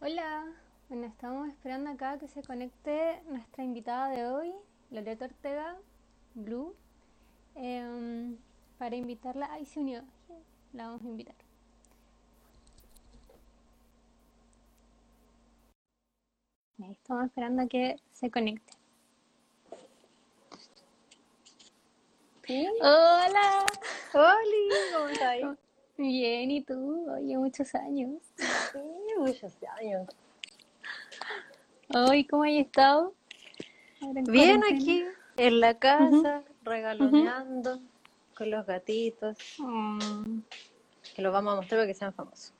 Hola, bueno, estamos esperando acá que se conecte nuestra invitada de hoy, Loreto Ortega, Blue, em, para invitarla. Ay, se unió, la vamos a invitar. Estamos esperando a que se conecte. Hola, Oli, ¿cómo estás? Bien, ¿y tú? Oye, muchos años. Sí, muchos años. Hoy, ¿cómo has estado? Bien aquí, en la casa, regaloneando con los gatitos, Mm. que los vamos a mostrar para que sean famosos.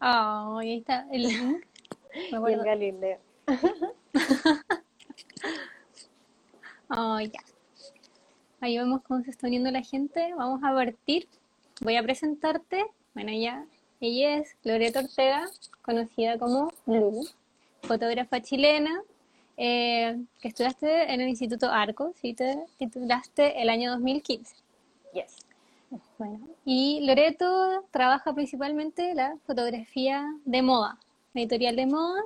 Ah, ahí está el link. Y el. Galileo. Oh, ya. Ahí vemos cómo se está uniendo la gente. Vamos a partir. Voy a presentarte. Bueno, ya. Ella es Loreto Ortega, conocida como Blue, fotógrafa chilena, eh, que estudiaste en el Instituto Arco, ¿sí? Te titulaste el año 2015. Yes. Bueno, y Loreto trabaja principalmente la fotografía de moda, editorial de moda.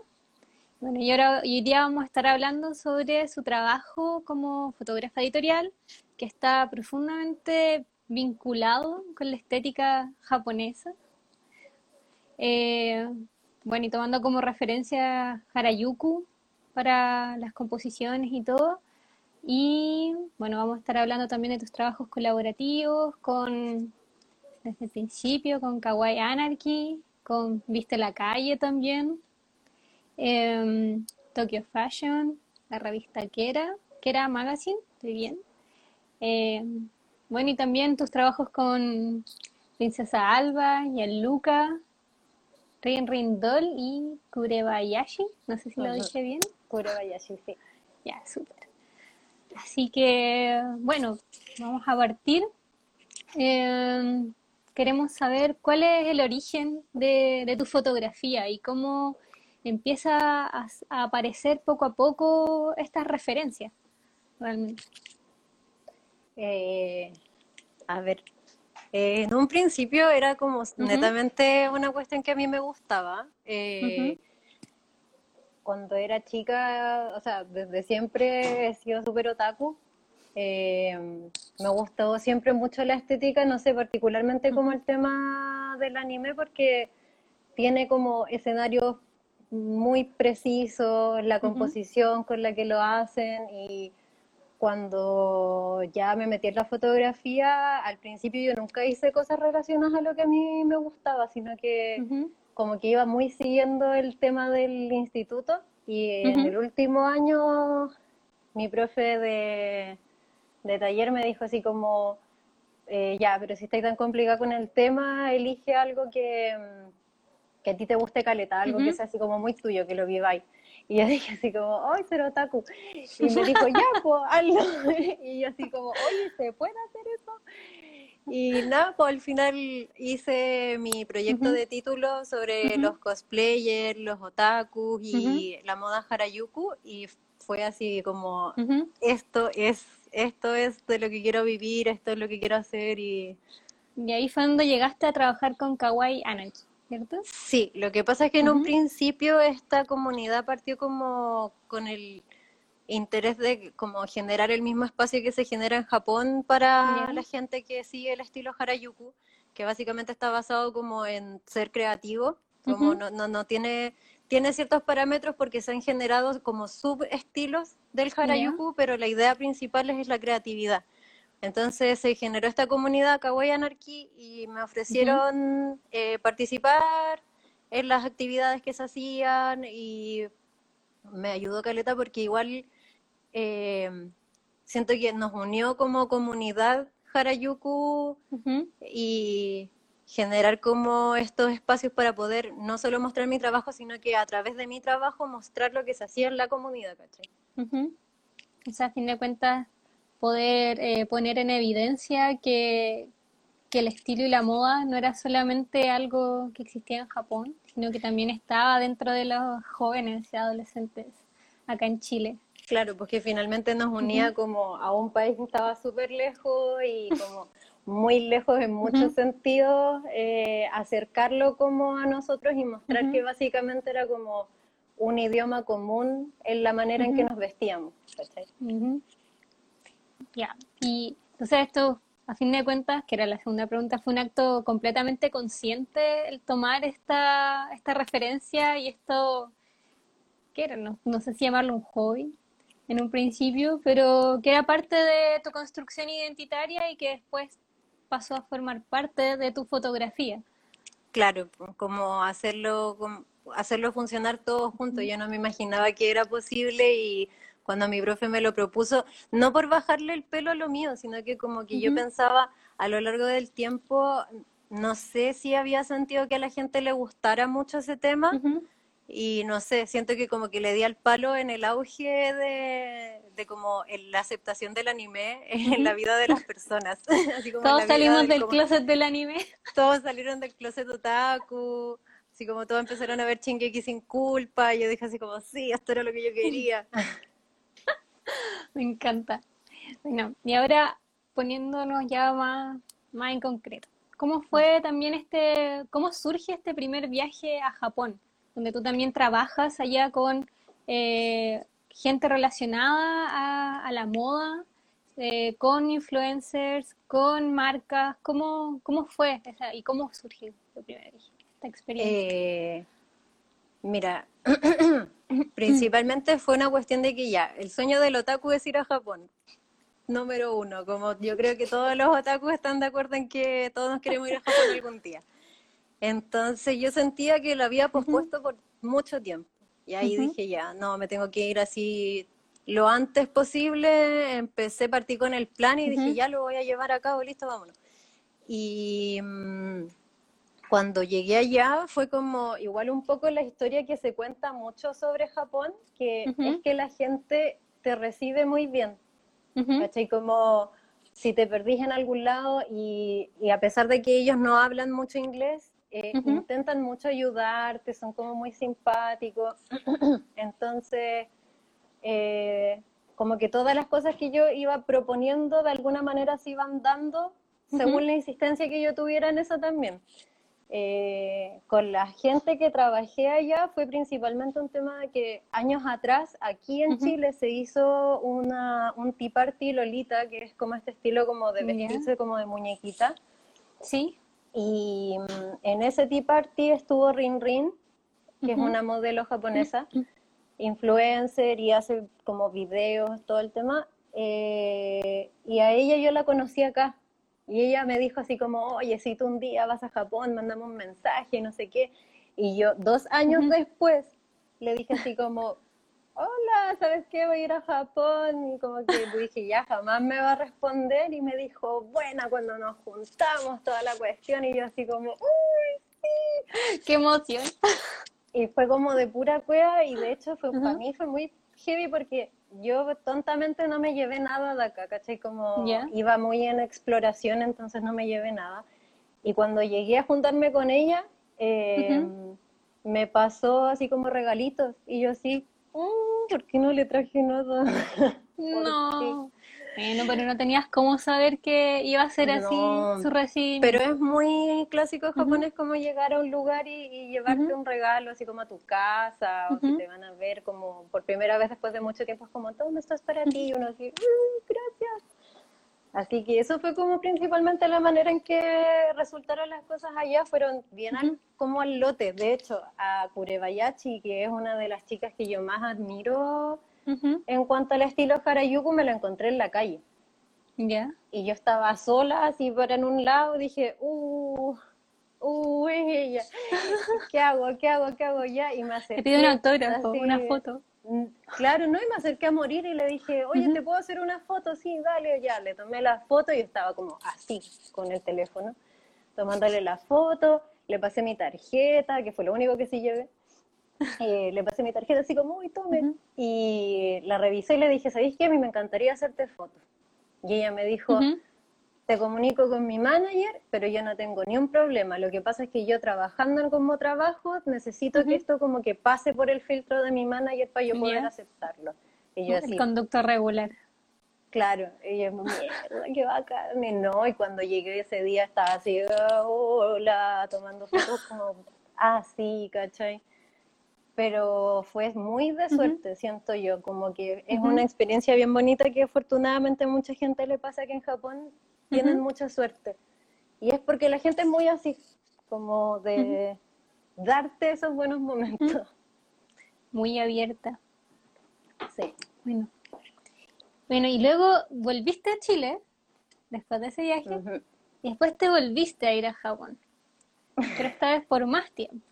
Bueno, y ahora y hoy día vamos a estar hablando sobre su trabajo como fotógrafa editorial, que está profundamente vinculado con la estética japonesa. Eh, bueno, y tomando como referencia Harajuku para las composiciones y todo. Y bueno, vamos a estar hablando también de tus trabajos colaborativos con, desde el principio, con Kawaii Anarchy, con Viste la Calle también, em, Tokyo Fashion, la revista Kera, Kera Magazine, estoy bien. Em, bueno, y también tus trabajos con Princesa Alba, Luca, Rin Rin Doll y Kurebayashi, no sé si lo dije bien. Kurebayashi, sí. Ya, súper. Así que, bueno, vamos a partir. Eh, queremos saber cuál es el origen de, de tu fotografía y cómo empieza a, a aparecer poco a poco estas referencias, realmente. Eh, a ver, eh, en un principio era como netamente una cuestión que a mí me gustaba. Eh. Cuando era chica, o sea, desde siempre he sido súper otaku. Eh, me gustó siempre mucho la estética, no sé, particularmente como el tema del anime, porque tiene como escenarios muy precisos, la composición con la que lo hacen y cuando ya me metí en la fotografía, al principio yo nunca hice cosas relacionadas a lo que a mí me gustaba, sino que Ujú, como que iba muy siguiendo el tema del instituto y en Ujú. el último año mi profe de, de taller me dijo así como, eh, ya, pero si estáis tan complicada con el tema, elige algo que, mm, que a ti te guste caleta, algo que Ujú. sea así como muy tuyo, que lo viváis. Y yo dije así como, ¡ay, ser otaku! Y me dijo, ya, pues, hazlo. Y yo así como, oye, ¿se puede hacer eso? Y nada, pues al final hice mi proyecto de título sobre los cosplayers, los otakus y la moda Harajuku y fue así como esto es esto es de lo que quiero vivir, esto es lo que quiero hacer y Y ahí fue donde llegaste a trabajar con Kawaii Anarchy, ¿cierto? sí, lo que pasa es que en un principio esta comunidad partió como con el interés de como generar el mismo espacio que se genera en Japón para la gente que sigue el estilo Harajuku, que básicamente está basado como en ser creativo, como no, no, no tiene, tiene ciertos parámetros porque se han generado como subestilos del. Harajuku, pero la idea principal es la creatividad. Entonces se generó esta comunidad Kawaii Anarchy y me ofrecieron eh, participar en las actividades que se hacían y me ayudó Caleta porque igual eh, siento que nos unió como comunidad Harajuku Ujú. y generar como estos espacios para poder no solo mostrar mi trabajo, sino que a través de mi trabajo mostrar lo que se hacía en la comunidad, ¿cachai? Ujú. O sea, a fin de cuentas, poder eh, poner en evidencia que, que el estilo y la moda no era solamente algo que existía en Japón, sino que también estaba dentro de los jóvenes y adolescentes acá en Chile. Claro, porque finalmente nos unía como a un país que estaba súper lejos y como muy lejos en muchos sentidos, eh, acercarlo como a nosotros y mostrar que básicamente era como un idioma común en la manera en que nos vestíamos. Ya, y entonces esto, a fin de cuentas, que era la segunda pregunta, fue un acto completamente consciente el tomar esta, esta referencia y esto, ¿qué era? No, no sé si llamarlo un hobby en un principio, pero que era parte de tu construcción identitaria y que después pasó a formar parte de tu fotografía. Claro, como hacerlo, hacerlo funcionar todo junto. Yo no me imaginaba que era posible y cuando mi profe me lo propuso, no por bajarle el pelo a lo mío, sino que como que yo pensaba a lo largo del tiempo, no sé si había sentido que a la gente le gustara mucho ese tema y no sé, siento que como que le di al palo en el auge de, de como la aceptación del anime en la vida de las personas. todos salimos del closet del anime. Todos salieron del closet otaku, así como todos empezaron a ver Shingeki sin culpa, y yo dije así como, sí, esto era lo que yo quería. Me encanta. Bueno, y ahora poniéndonos ya más, más en concreto, ¿cómo fue también este, cómo surge este primer viaje a Japón? donde tú también trabajas allá con eh, gente relacionada a, la moda, eh, con influencers, con marcas. ¿Cómo, cómo fue esa, y cómo surgió esta experiencia? Eh, mira, principalmente fue una cuestión de que ya, el sueño del otaku es ir a Japón. Número uno, como yo creo que todos los otakus están de acuerdo en que todos nos queremos ir a Japón algún día. Entonces yo sentía que lo había pospuesto por mucho tiempo. Y ahí dije, ya, no, me tengo que ir así lo antes posible. Empecé, partí con el plan y dije, ya lo voy a llevar a cabo, listo, vámonos. Y mm, cuando llegué allá fue como igual un poco la historia que se cuenta mucho sobre Japón, que es que la gente te recibe muy bien. ¿Cachai? Como si te perdís en algún lado y, y, a pesar de que ellos no hablan mucho inglés, eh, intentan mucho ayudarte, son como muy simpáticos. Entonces, eh, como que todas las cosas que yo iba proponiendo de alguna manera se iban dando según la insistencia que yo tuviera en eso también. Eh, con la gente que trabajé allá fue principalmente un tema de que años atrás aquí en Chile se hizo una, un tea party Lolita, que es como este estilo como de vestirse como de muñequita. Sí. Y mm, en ese Tea Party estuvo Rin Rin, que es una modelo japonesa, influencer y hace como videos, todo el tema. Eh, y a ella yo la conocí acá. Y ella me dijo así como, oye, si tú un día vas a Japón, mandame un mensaje, no sé qué. Y yo, dos años después, le dije así como, hola, ¿sabes qué? Voy a ir a Japón. Y como que dije, ya jamás me va a responder. Y me dijo, buena, cuando nos juntamos, toda la cuestión. Y yo así como, uy, sí. Qué emoción. Y fue como de pura cueva. Y de hecho, fue, para mí fue muy heavy porque yo tontamente no me llevé nada de acá, ¿cachai? Como iba muy en exploración, entonces no me llevé nada. Y cuando llegué a juntarme con ella, eh, me pasó así como regalitos. Y yo así, Mm, ¿por qué no le traje nada? no. Bueno, pero no tenías cómo saber que iba a ser así su recién. Pero es muy clásico japonés como llegar a un lugar y, llevarte un regalo así como a tu casa, o si te van a ver como por primera vez después de mucho tiempo, es como, todo esto es para ti, y uno así, gracias. Así que eso fue como principalmente la manera en que resultaron las cosas allá, fueron bien como al lote. De hecho, a Kurebayachi, que es una de las chicas que yo más admiro en cuanto al estilo Harajuku, me lo encontré en la calle. Ya. Y yo estaba sola, así para en un lado, dije, uh, uh, ella, ¿qué hago? ¿Qué hago? ¿Qué hago ya? Y me acerqué. Te pido un autógrafo, una foto. Mm, claro, no, y me acerqué a morir y le dije, oye, ¿te puedo hacer una foto? Sí, dale, ya. Le tomé la foto y estaba como así, con el teléfono, tomándole la foto, le pasé mi tarjeta, que fue lo único que sí llevé. Eh, le pasé mi tarjeta así como, uy, tome. Y la revisé y le dije, ¿sabéis qué? A mí me encantaría hacerte fotos. Y ella me dijo, te comunico con mi manager, pero yo no tengo ni un problema. Lo que pasa es que yo trabajando en como trabajo, necesito que esto como que pase por el filtro de mi manager para yo poder aceptarlo. Y yo así, el conducto regular. Claro, y yo, mierda, qué bacán. Y no, y cuando llegué ese día estaba así, hola, tomando fotos como así, ¿cachai? Pero fue muy de suerte, siento yo, como que es una experiencia bien bonita que afortunadamente mucha gente le pasa que en Japón tienen mucha suerte. Y es porque la gente es muy así, como de darte esos buenos momentos. Muy abierta. Sí. Bueno. Bueno, y luego volviste a Chile después de ese viaje y después te volviste a ir a Japón, pero esta vez por más tiempo.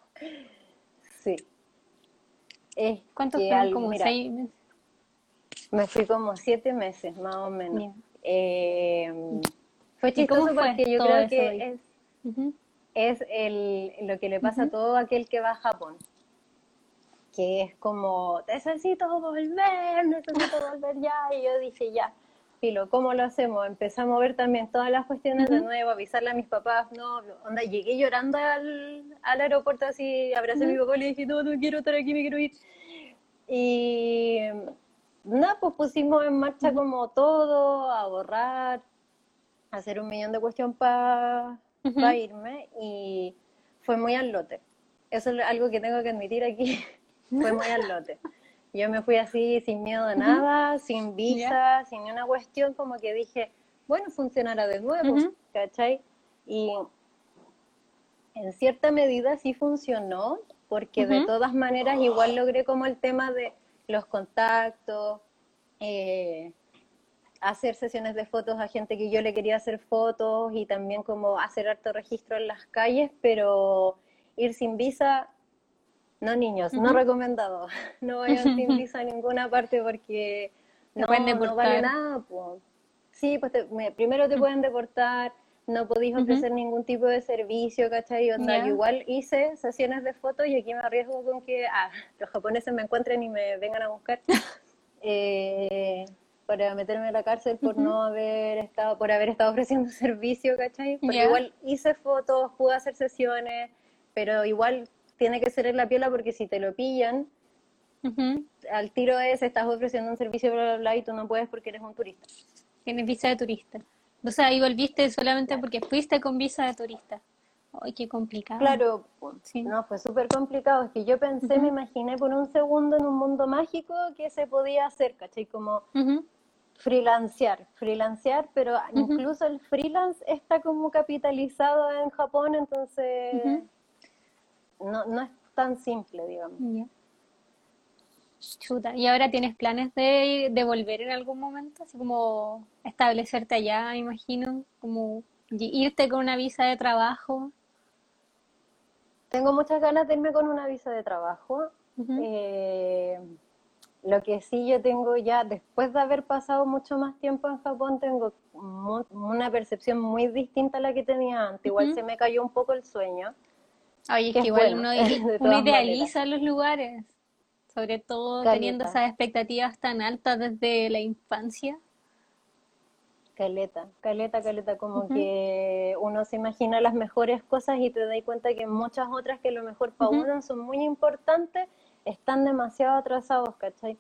Sí. ¿Cuántos fueron? Como seis meses. Me fui como siete meses, más o menos. Eh, fue chistoso porque yo creo que es, es el, lo que le pasa a todo aquel que va a Japón. Que es como, necesito volver, necesito volver ya, y yo dije, ya, filo, ¿cómo lo hacemos? Empecé a mover también todas las cuestiones de nuevo, avisarle a mis papás, no, onda, llegué llorando al, al aeropuerto así, abracé a mi papá y le dije, no, no quiero estar aquí, me quiero ir. Y nada, pues pusimos en marcha como todo, a borrar, hacer un millón de cuestiones para irme, y fue muy al lote. Eso es algo que tengo que admitir aquí. fue muy al lote. Yo me fui así sin miedo de nada, sin visa, sin ni una cuestión, como que dije, bueno, funcionará de nuevo, ¿cachai? Y en cierta medida sí funcionó, porque de todas maneras igual logré como el tema de los contactos, eh, hacer sesiones de fotos a gente que yo le quería hacer fotos y también como hacer harto registro en las calles, pero ir sin visa no, niños, no recomendado. No vayan sin visa a ninguna parte porque no, no, vale nada. Sí, pues primero te pueden deportar, no podéis ofrecer ningún tipo de servicio, ¿cachai? O sea, yo igual hice sesiones de fotos y aquí me arriesgo con que ah, los japoneses me encuentren y me vengan a buscar eh, para meterme en la cárcel por no haber estado, por haber estado ofreciendo servicio, ¿cachai? Porque igual hice fotos, pude hacer sesiones, pero igual tiene que ser en la piola porque si te lo pillan, al tiro es, estás ofreciendo un servicio, bla, bla, bla, y tú no puedes porque eres un turista. Tienes visa de turista. O sea, ahí volviste solamente porque fuiste con visa de turista. Ay, qué complicado. Claro, sí. no, fue súper complicado. Es que yo pensé, me imaginé por un segundo en un mundo mágico que se podía hacer, ¿cachai? Como freelancear, freelancear, pero incluso el freelance está como capitalizado en Japón, entonces no, no es tan simple, digamos. Chuta, ¿y ahora tienes planes de, de volver en algún momento? Así como establecerte allá, me imagino, como irte con una visa de trabajo. Tengo muchas ganas de irme con una visa de trabajo. Eh, lo que sí yo tengo ya, después de haber pasado mucho más tiempo en Japón, tengo una percepción muy distinta a la que tenía antes. Igual se me cayó un poco el sueño. Oye, es que, igual uno, idealiza los lugares, sobre todo teniendo esas expectativas tan altas desde la infancia. Caleta, caleta, caleta, como que uno se imagina las mejores cosas y te das cuenta que muchas otras que lo mejor para uno son muy importantes, están demasiado atrasados, ¿cachai?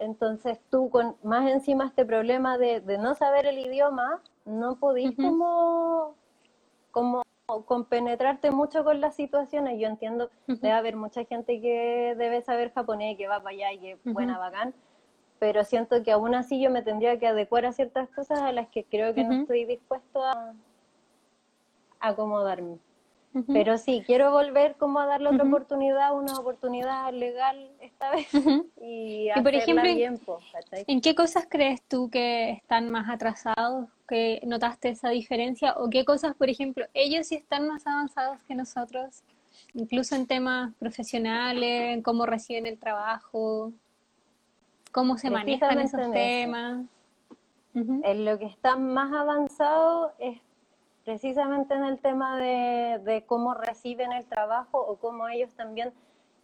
Entonces tú con más encima este problema de, de no saber el idioma, no podís como, como compenetrarte mucho con las situaciones. Yo entiendo, debe haber mucha gente que debe saber japonés, que va para allá y que buena, bacán, pero siento que aún así yo me tendría que adecuar a ciertas cosas a las que creo que no estoy dispuesto a acomodarme. Pero sí, quiero volver como a darle otra oportunidad, una oportunidad legal esta vez y, por ejemplo, ¿en qué cosas crees tú que están más atrasados, que notaste esa diferencia? ¿O qué cosas, por ejemplo, ellos sí están más avanzados que nosotros, incluso en temas profesionales, en cómo reciben el trabajo, cómo se manejan esos temas? En lo que está más avanzado es precisamente en el tema de, cómo reciben el trabajo o cómo ellos también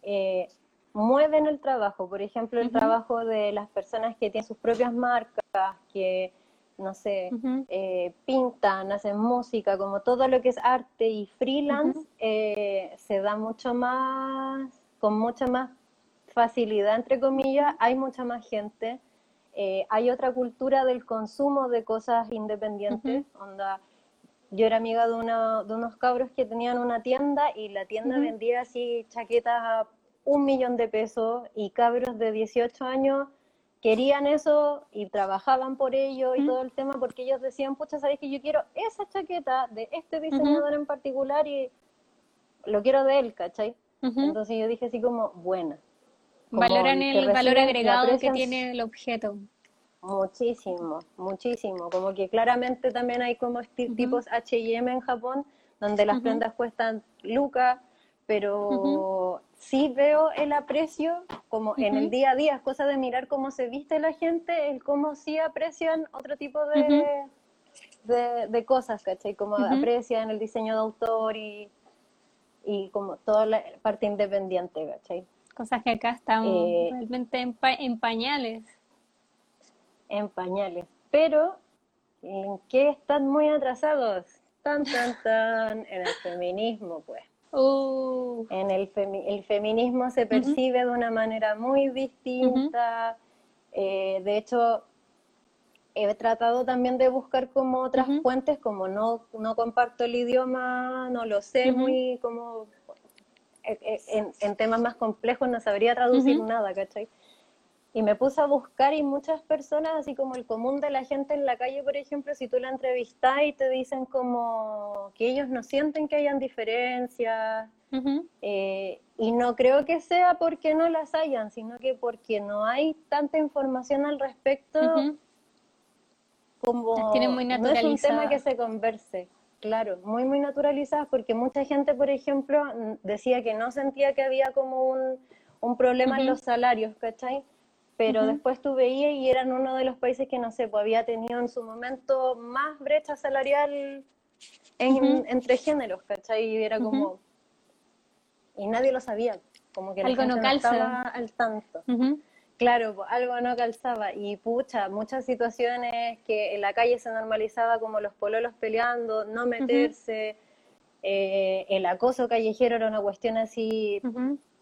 eh, mueven el trabajo. Por ejemplo, el trabajo de las personas que tienen sus propias marcas, que, no sé, eh, pintan, hacen música, como todo lo que es arte y freelance, eh, se da mucho más, con mucha más facilidad, entre comillas, hay mucha más gente eh, hay otra cultura del consumo de cosas independientes, onda, yo era amiga de, de unos cabros que tenían una tienda y la tienda vendía así chaquetas a un millón de pesos y cabros de 18 años querían eso y trabajaban por ello y todo el tema porque ellos decían, pucha, sabes que yo quiero esa chaqueta de este diseñador en particular y lo quiero de él, ¿cachai? Entonces yo dije así como, buena. Valoran el valor agregado que tiene el objeto. Muchísimo, muchísimo. Como que claramente también hay como tipos H&M en Japón, donde las prendas cuestan lucas, pero sí veo el aprecio como en el día a día, es cosa de mirar cómo se viste la gente, el cómo sí aprecian otro tipo de, de, cosas, ¿cachai? Como aprecian el diseño de autor y, y como toda la parte independiente, ¿cachai? Cosas que acá están eh, realmente en, pañales. En pañales. Pero, ¿en qué están muy atrasados? Tan, tan, tan, en el feminismo, pues. Uh. En el, el feminismo se percibe de una manera muy distinta. Eh, de hecho, he tratado también de buscar como otras fuentes, como no, no comparto el idioma, no lo sé, muy como eh, eh, en, temas más complejos no sabría traducir nada, ¿cachai? Y me puse a buscar y muchas personas, así como el común de la gente en la calle, por ejemplo, si tú la entrevistas y te dicen como que ellos no sienten que hayan diferencias, eh, y no creo que sea porque no las hayan, sino que porque no hay tanta información al respecto como muy no es un tema que se converse. Claro, muy, muy naturalizadas, porque mucha gente, por ejemplo, decía que no sentía que había como un, un problema en los salarios, ¿cachai? Pero después tú veías y eran uno de los países que, no sé, pues había tenido en su momento más brecha salarial entre géneros, ¿cachai? Y era como... Y nadie lo sabía, como que algo no, calzaba al tanto. Claro, pues, algo no calzaba. Y pucha, muchas situaciones que en la calle se normalizaba como los pololos peleando, no meterse, eh, el acoso callejero era una cuestión así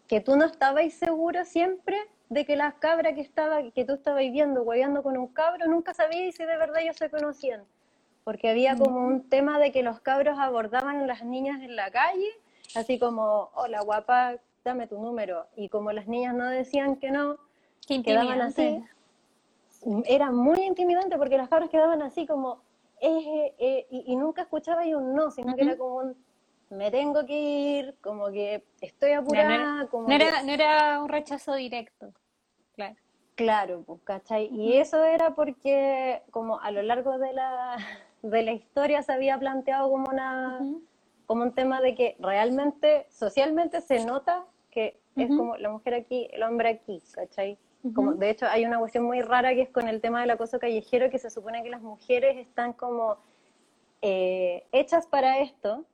que tú no estabas seguro siempre de que las cabras que estaba, que tú estabas viendo, guayando con un cabro, nunca sabías si de verdad ellos se conocían. Porque había como un tema de que los cabros abordaban a las niñas en la calle, así como, hola guapa, dame tu número. Y como las niñas no decían que no, quedaban así. Era muy intimidante porque las cabras quedaban así como, eh, eh, y, nunca escuchaba un no, sino que era como un, me tengo que ir, como que estoy apurada. como no era un rechazo directo. Claro. Claro, pues, ¿cachai? Y eso era porque como a lo largo de la, de la historia se había planteado como una como un tema de que realmente socialmente se nota que es como la mujer aquí, el hombre aquí, ¿cachai? Como, de hecho, hay una cuestión muy rara que es con el tema del acoso callejero, que se supone que las mujeres están como eh, hechas para esto,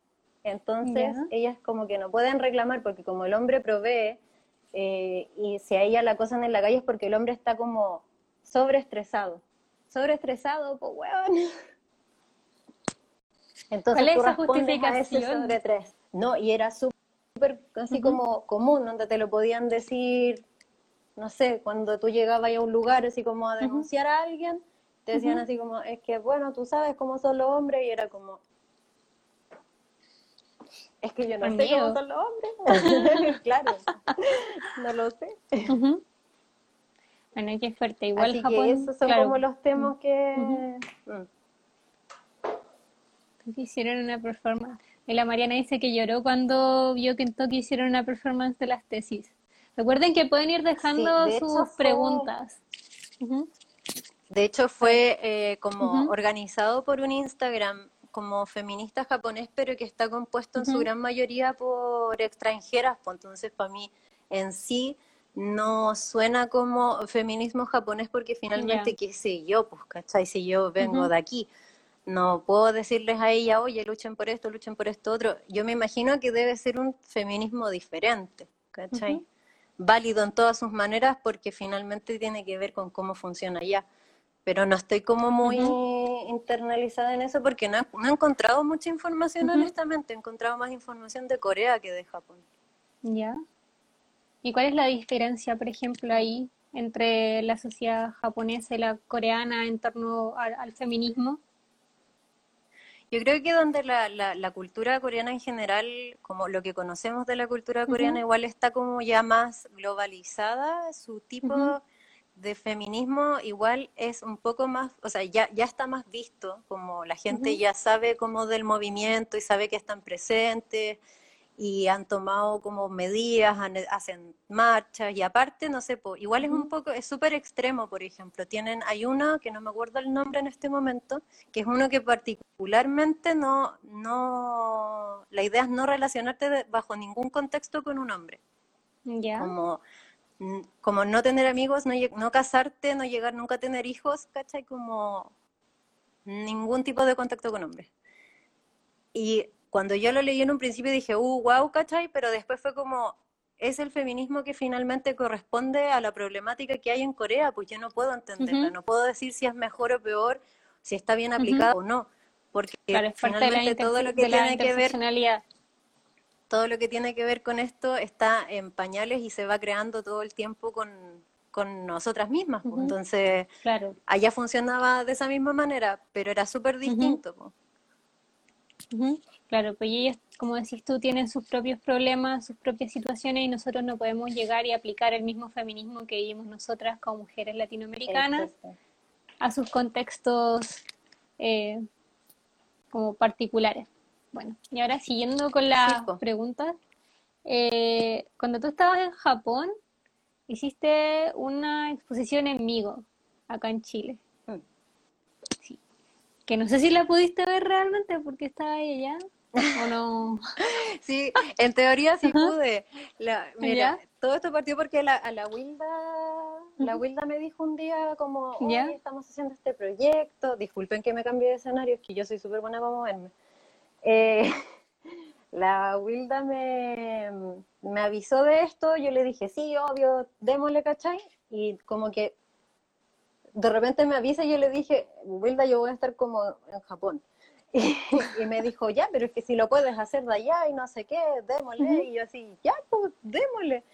entonces ellas como que no pueden reclamar porque como el hombre provee, eh, y si a ella la acosan en la calle es porque el hombre está como sobreestresado. Sobreestresado, pues weón. Entonces ¿Cuál es esa justificación? No, y era súper así como común, donde te lo podían decir, no sé, cuando tú llegabas a un lugar así como a denunciar a alguien, te decían así como, es que bueno, tú sabes cómo son los hombres, y era como, es que yo no sé cómo son los hombres. claro, no lo sé. Bueno, qué fuerte. Igual Así que esos son como los temas que... Uh Hicieron una performance. Y la Mariana dice que lloró cuando vio que en Tokio hicieron una performance de las tesis. Recuerden que pueden ir dejando sus preguntas. De hecho, fue eh, como organizado por un Instagram como feminista japonés, pero que está compuesto en su gran mayoría por extranjeras, pues entonces para mí en sí no suena como feminismo japonés porque finalmente, qué sé yo, pues, ¿cachai? Si yo vengo de aquí, no puedo decirles a ella, oye, luchen por esto, luchen por esto otro. Yo me imagino que debe ser un feminismo diferente, ¿cachai? Válido en todas sus maneras porque finalmente tiene que ver con cómo funciona allá pero no estoy como muy internalizada en eso porque no, he encontrado mucha información, honestamente. He encontrado más información de Corea que de Japón. Ya. ¿Y cuál es la diferencia, por ejemplo, ahí entre la sociedad japonesa y la coreana en torno al, feminismo? Yo creo que donde la, la, cultura coreana en general, como lo que conocemos de la cultura coreana, igual está como ya más globalizada, su tipo de feminismo igual es un poco más, o sea, ya, ya está más visto, como la gente ya sabe como del movimiento y sabe que están presentes y han tomado como medidas, hacen marchas y aparte, no sé, igual es un poco, es súper extremo, por ejemplo, tienen, hay uno que no me acuerdo el nombre en este momento, que es uno que particularmente no, no, la idea es no relacionarte bajo ningún contexto con un hombre. Ya. Como como no tener amigos, no, no casarte, no llegar nunca a tener hijos, ¿cachai? Como ningún tipo de contacto con hombres. Y cuando yo lo leí en un principio dije, uh, wow, ¿cachai? Pero después fue como, es el feminismo que finalmente corresponde a la problemática que hay en Corea, pues yo no puedo entenderla, no puedo decir si es mejor o peor, si está bien aplicado o no, porque finalmente todo lo que tiene que ver todo lo que tiene que ver con esto está en pañales y se va creando todo el tiempo con, nosotras mismas. Pues. Entonces, claro. allá funcionaba de esa misma manera, pero era súper distinto. Pues. Claro, pues ellas, como decís tú, tienen sus propios problemas, sus propias situaciones y nosotros no podemos llegar y aplicar el mismo feminismo que vivimos nosotras como mujeres latinoamericanas a sus contextos eh, como particulares. Bueno, y ahora siguiendo con las preguntas, eh, cuando tú estabas en Japón, hiciste una exposición en Migo, acá en Chile. Mm. Sí. Que no sé si la pudiste ver realmente porque estaba ahí allá. ¿O no? sí, en teoría sí pude. mira, todo esto partió porque la, a la Wilda, la Wilda me dijo un día como, oye, estamos haciendo este proyecto, disculpen que me cambie de escenario, es que yo soy súper buena para moverme. Eh, la Wilda me, me, avisó de esto, yo le dije, sí, obvio, démosle, ¿cachai? Y como que de repente me avisa y yo le dije, Wilda, yo voy a estar como en Japón. Y, me dijo, ya, pero es que si lo puedes hacer de allá y no sé qué, démosle. Y yo así, ya, pues démosle.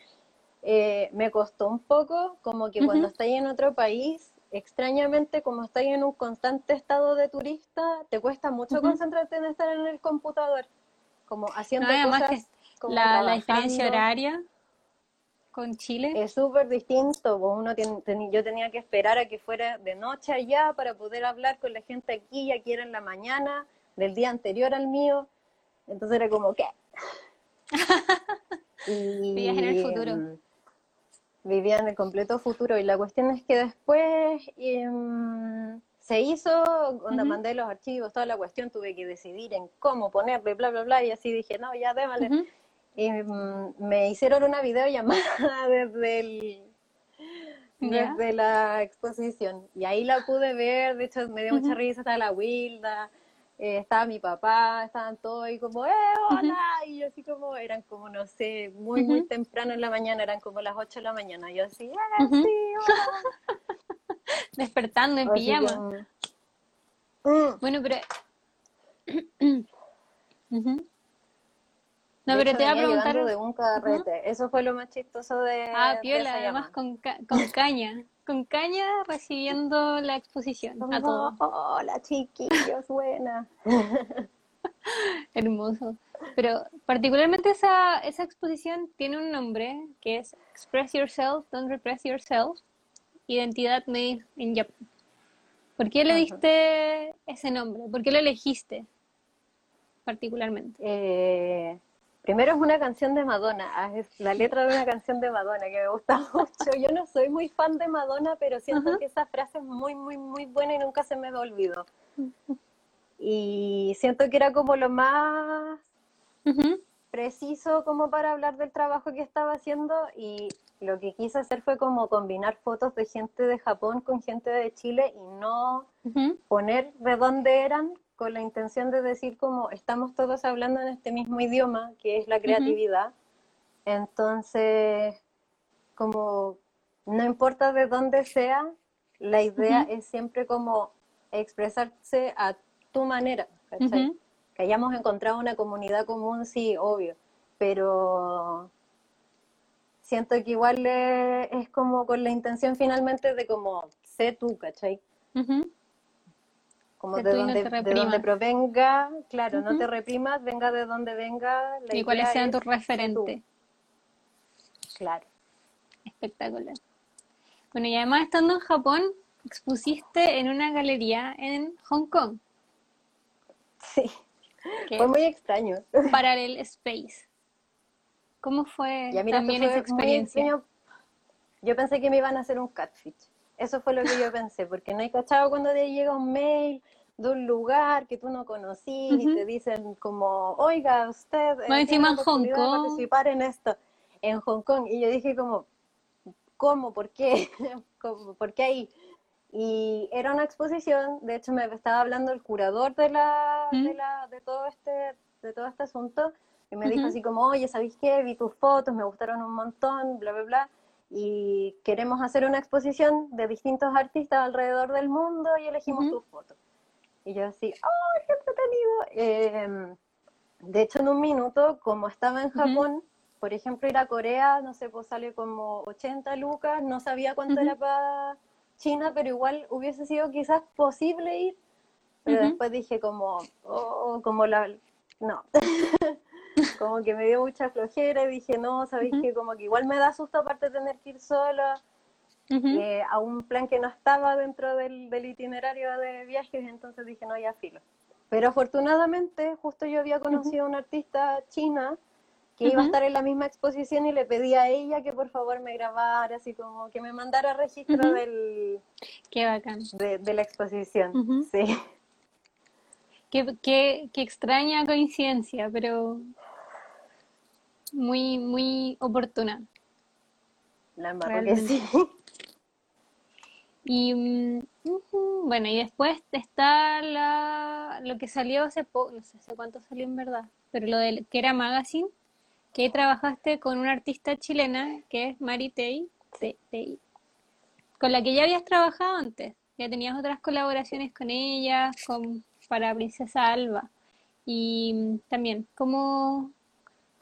Eh, me costó un poco, como que cuando estás en otro país, extrañamente, como estás en un constante estado de turista, te cuesta mucho concentrarte en estar en el computador, como haciendo cosas. la, diferencia horaria con Chile es súper distinto. Uno yo tenía que esperar a que fuera de noche allá para poder hablar con la gente aquí, y aquí era en la mañana del día anterior al mío. Entonces era como, ¿qué? y, en el futuro. Em, vivía en el completo futuro. Y la cuestión es que después em, se hizo, cuando mandé los archivos, toda la cuestión, tuve que decidir en cómo ponerle, bla, bla, bla, y así dije, no, ya démale. Y mm, me hicieron una videollamada desde el, desde la exposición. Y ahí la pude ver, de hecho me dio mucha risa, estaba la Wilda, eh, estaba mi papá, estaban todos ahí como, ¡eh, hola! Y yo así como, eran como, no sé, muy, muy temprano en la mañana, eran como las 8 de la mañana. Yo así, ¡eh, sí, hola! Despertando en pijama. Mm. Bueno, pero... No, pero te iba a preguntar... de un carrete. Eso fue lo más chistoso de... Ah, piola, además con, con caña con caña recibiendo la exposición a todos. Hola chiquillos, buena. Hermoso. Pero particularmente esa, esa exposición tiene un nombre que es Express Yourself, Don't Repress Yourself, Identidad Made in Japan. ¿Por qué le diste ese nombre? ¿Por qué lo elegiste particularmente? Eh, Primero es una canción de Madonna, ah, es la letra de una canción de Madonna que me gusta mucho. Yo no soy muy fan de Madonna, pero siento que esa frase es muy, muy, muy buena y nunca se me olvidó. Y siento que era como lo más preciso como para hablar del trabajo que estaba haciendo y lo que quise hacer fue como combinar fotos de gente de Japón con gente de Chile y no poner de dónde eran con la intención de decir como estamos todos hablando en este mismo idioma, que es la creatividad. Entonces, como no importa de dónde sea, la idea es siempre como expresarse a tu manera, Que hayamos encontrado una comunidad común, sí, obvio, pero siento que igual es como con la intención finalmente de como, sé tú, ¿cachai? Como de donde, de donde provenga, claro, no te reprimas, venga de donde venga. La y cuáles sean tus referentes. Claro. Espectacular. Bueno, y además estando en Japón, expusiste en una galería en Hong Kong. Sí, fue muy extraño. Parallel Space. ¿Cómo fue también esa experiencia? Yo pensé que me iban a hacer un catfish. Eso fue lo que yo pensé, porque no hay cachado cuando te llega un mail de un lugar que tú no conocís y te dicen como, oiga, usted eh, encima en Hong Kong. participar en esto, en Hong Kong. Y yo dije como, ¿cómo? ¿Por qué? ¿Por qué ahí? Y era una exposición, de hecho me estaba hablando el curador de la, de, la de todo este de todo este asunto y me dijo así como, oye, ¿sabéis qué? Vi tus fotos, me gustaron un montón, bla, bla, bla. Y queremos hacer una exposición de distintos artistas alrededor del mundo y elegimos tus fotos. Y yo así, ¡oh, qué entretenido! Eh, de hecho, en un minuto, como estaba en Japón, por ejemplo, ir a Corea, no sé, pues sale como 80 lucas, no sabía cuánto era para China, pero igual hubiese sido quizás posible ir. Pero después dije como, oh, como la... No. como que me dio mucha flojera y dije, no, sabéis que como que igual me da susto aparte de tener que ir sola eh, a un plan que no estaba dentro del, itinerario de viajes, entonces dije, no, ya filo. Pero afortunadamente, justo yo había conocido a una artista china que iba a estar en la misma exposición y le pedí a ella que por favor me grabara, así como que me mandara registro del... Qué bacán. De, la exposición, sí. Qué, qué, qué, extraña coincidencia, pero muy, muy oportuna. La que sí. Y mm, bueno, y después está la, lo que salió hace poco, no sé hace cuánto salió en verdad, pero lo del que era Magazine, que trabajaste con una artista chilena que es Mari Tei, con la que ya habías trabajado antes, ya tenías otras colaboraciones con ella, con, para Princesa Alba. Y mm, también, ¿cómo,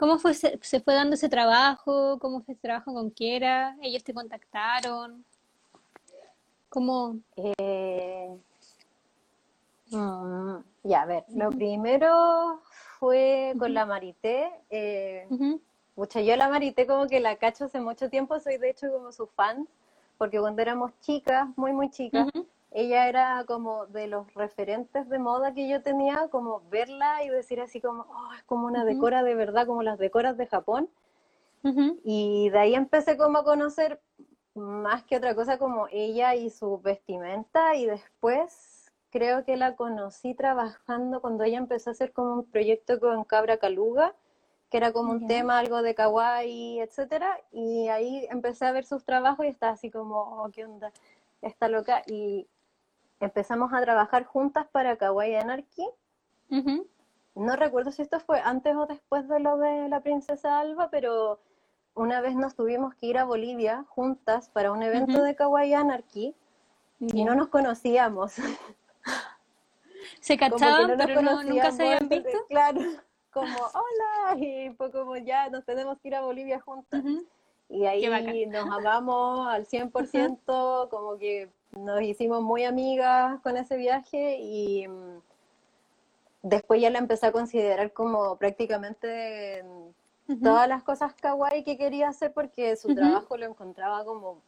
cómo fue, se, fue dando ese trabajo? ¿Cómo fue ese trabajo con Kiera? ¿Ellos te contactaron? ¿Cómo? Eh, mm, ya, a ver, lo primero fue con la Marité. Eh, yo la Marité como que la cacho hace mucho tiempo, soy de hecho como su fan, porque cuando éramos chicas, muy, muy chicas, ella era como de los referentes de moda que yo tenía, como verla y decir así como, oh, es como una decora de verdad, como las decoras de Japón. Y de ahí empecé como a conocer más que otra cosa como ella y su vestimenta y después creo que la conocí trabajando cuando ella empezó a hacer como un proyecto con Cabra Caluga, que era como un tema, algo de kawaii, etcétera, y ahí empecé a ver sus trabajos y estaba así como, oh, qué onda, está loca, y empezamos a trabajar juntas para Kawaii Anarchy. No recuerdo si esto fue antes o después de lo de la princesa Alba, pero una vez nos tuvimos que ir a Bolivia juntas para un evento de Kawaii Anarchy y no nos conocíamos. Se cachaban, pero nunca se habían visto. Claro, como hola, y fue como ya nos tenemos que ir a Bolivia juntas. Y ahí nos amamos al 100%, como que nos hicimos muy amigas con ese viaje y mm, después ya la empecé a considerar como prácticamente todas las cosas kawaii que quería hacer porque su trabajo lo encontraba como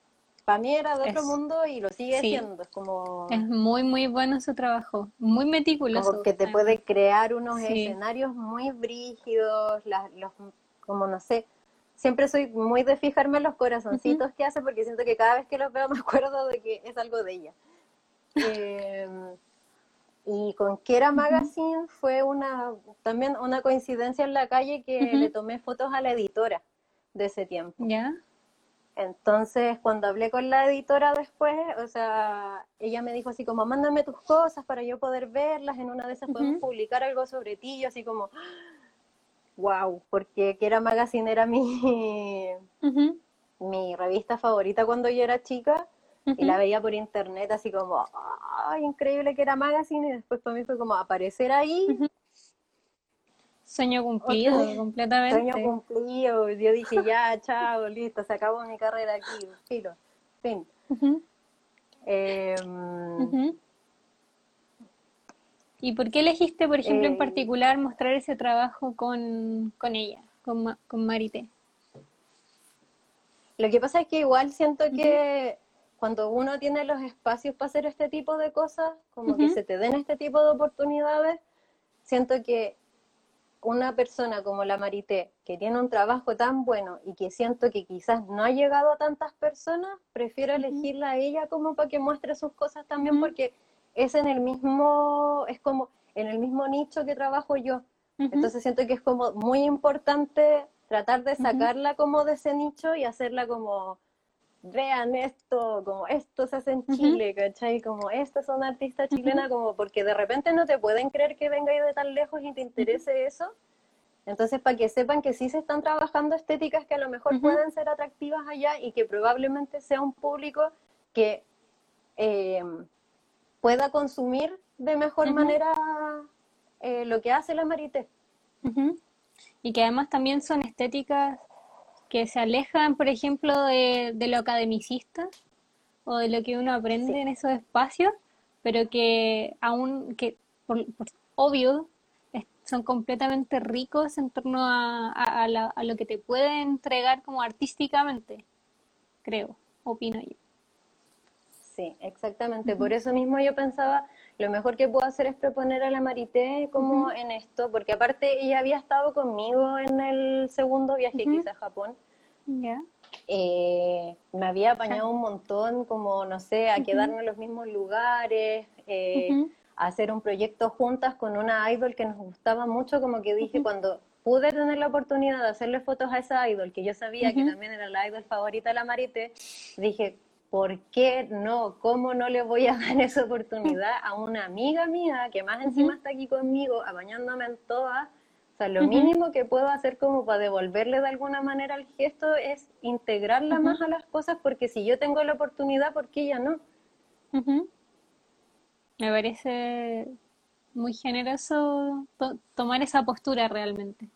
para mí era de otro mundo y lo sigue siendo es como es muy muy bueno su trabajo muy meticuloso. como que te puede crear unos escenarios muy brígidos los como no sé siempre soy muy de fijarme en los corazoncitos que hace porque siento que cada vez que los veo me acuerdo de que es algo de ella. Eh, y con Kera Magazine fue una también una coincidencia en la calle que le tomé fotos a la editora de ese tiempo. ¿Ya? Entonces, cuando hablé con la editora después, o sea, ella me dijo así como, mándame tus cosas para yo poder verlas, en una de esas podemos publicar algo sobre ti, yo así como, wow, porque Kera Magazine era mi, mi revista favorita cuando yo era chica, y la veía por internet así como, ¡ay, increíble que era Magazine! Y después para mí fue como aparecer ahí. Sueño cumplido, completamente. Sueño cumplido. Yo dije, ya, chao, listo, se acabó mi carrera aquí, filo, fin. Em, ¿Y por qué elegiste, por ejemplo, en eh, particular mostrar ese trabajo con, con ella, con, con Marité? Lo que pasa es que igual siento que cuando uno tiene los espacios para hacer este tipo de cosas, como que se te den este tipo de oportunidades, siento que una persona como la Marité, que tiene un trabajo tan bueno y que siento que quizás no ha llegado a tantas personas, prefiero elegirla a ella como para que muestre sus cosas también, porque es en el mismo, es como en el mismo nicho que trabajo yo. Entonces siento que es como muy importante tratar de sacarla como de ese nicho y hacerla como, vean esto, como esto se hace en Chile, ¿cachai? Como esta es una artista chilena, como porque de repente no te pueden creer que venga de tan lejos y te interese eso. Entonces, para que sepan que sí se están trabajando estéticas que a lo mejor pueden ser atractivas allá y que probablemente sea un público que em, pueda consumir de mejor manera eh, lo que hace la Marité. Y que además también son estéticas que se alejan, por ejemplo, de, lo academicista o de lo que uno aprende en esos espacios, pero que aún, que por, obvio, son completamente ricos en torno a, lo que te puede entregar como artísticamente, creo, opino yo. Sí, exactamente. Por eso mismo yo pensaba, lo mejor que puedo hacer es proponer a la Marité como en esto, porque aparte ella había estado conmigo en el segundo viaje que hice a Japón. Eh, me había apañado un montón, como, no sé, a quedarme en los mismos lugares, eh, a hacer un proyecto juntas con una idol que nos gustaba mucho, como que dije, cuando pude tener la oportunidad de hacerle fotos a esa idol, que yo sabía que también era la idol favorita de la Marité, dije, ¿por qué no? ¿Cómo no le voy a dar esa oportunidad a una amiga mía que más encima está aquí conmigo, apañándome en todas? O sea, lo mínimo que puedo hacer como para devolverle de alguna manera el gesto es integrarla más a las cosas, porque si yo tengo la oportunidad, ¿por qué ella no? Me parece muy generoso tomar esa postura realmente.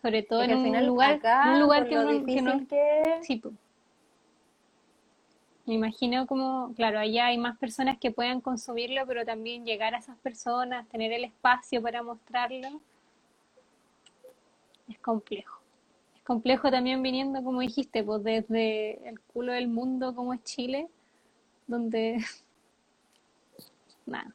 Sobre todo en un, lugar, un lugar que, uno, que no... Sí, pues. Me imagino como, claro, allá hay más personas que puedan consumirlo, pero también llegar a esas personas, tener el espacio para mostrarlo, es complejo. Es complejo también viniendo, como dijiste, pues desde el culo del mundo como es Chile, donde... Nada.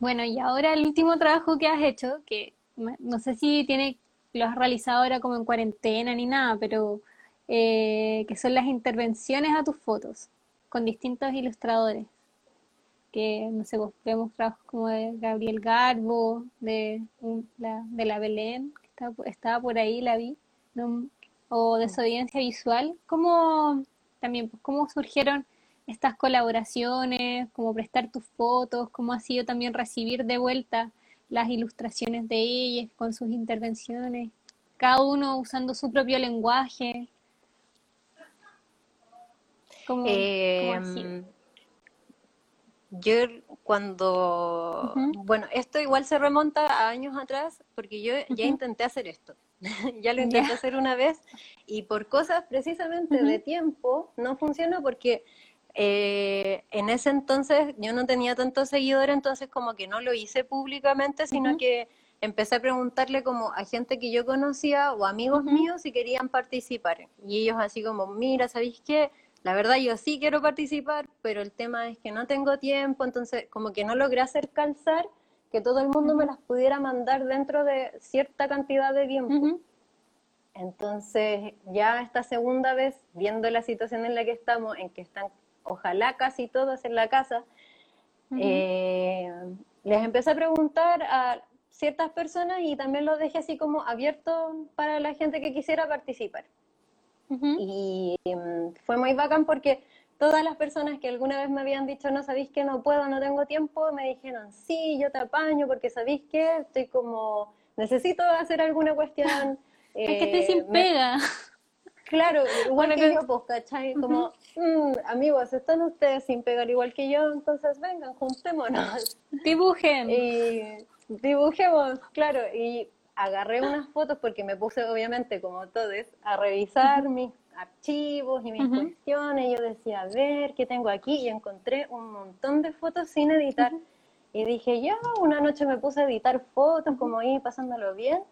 Bueno, y ahora el último trabajo que has hecho, que no sé si tiene, lo has realizado ahora como en cuarentena ni nada, pero eh, que son las intervenciones a tus fotos con distintos ilustradores. Que, no sé, vos vemos trabajos como de Gabriel Garbo, de, la, de la Belén, que estaba, por ahí, la vi, o Desobediencia Visual. ¿Cómo, también, pues, cómo surgieron estas colaboraciones, cómo prestar tus fotos, cómo ha sido también recibir de vuelta las ilustraciones de ellas con sus intervenciones, cada uno usando su propio lenguaje. Em, yo cuando, bueno, esto igual se remonta a años atrás, porque yo ya intenté hacer esto, ya lo intenté hacer una vez y por cosas precisamente de tiempo no funcionó porque eh, en ese entonces yo no tenía tantos seguidores, entonces como que no lo hice públicamente, sino que empecé a preguntarle como a gente que yo conocía o amigos míos si querían participar. Y ellos así como, mira, ¿sabéis qué? La verdad yo sí quiero participar, pero el tema es que no tengo tiempo, entonces como que no logré hacer calzar que todo el mundo me las pudiera mandar dentro de cierta cantidad de tiempo. Entonces ya esta segunda vez, viendo la situación en la que estamos, en que están ojalá casi todos en la casa, eh, les empecé a preguntar a ciertas personas y también lo dejé así como abierto para la gente que quisiera participar. Y em, fue muy bacán porque todas las personas que alguna vez me habían dicho, no sabéis que no puedo, no tengo tiempo, me dijeron, sí, yo te apaño porque sabéis que estoy como, necesito hacer alguna cuestión. es que estoy sin pega. Claro, igual que yo, pues, ¿cachai? Como, mm, amigos, están ustedes sin pegar igual que yo, entonces vengan, juntémonos. Dibujen. Y, dibujemos, claro. Y agarré unas fotos porque me puse, obviamente, como todos, a revisar mis archivos y mis cuestiones. Yo decía, a ver, ¿qué tengo aquí? Y encontré un montón de fotos sin editar. Y dije, ya, una noche me puse a editar fotos, como ahí pasándolo bien.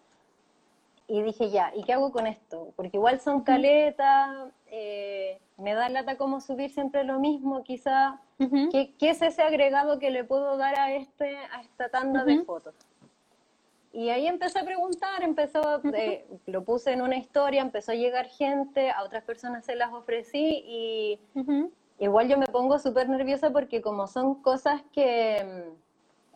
Y dije, ya, ¿y qué hago con esto? Porque igual son caletas, eh, me da lata como subir siempre lo mismo, quizá. ¿Qué, es ese agregado que le puedo dar a, este, a esta tanda de fotos? Y ahí empecé a preguntar, empezó, eh, lo puse en una historia, empezó a llegar gente, a otras personas se las ofrecí y igual yo me pongo súper nerviosa porque como son cosas que,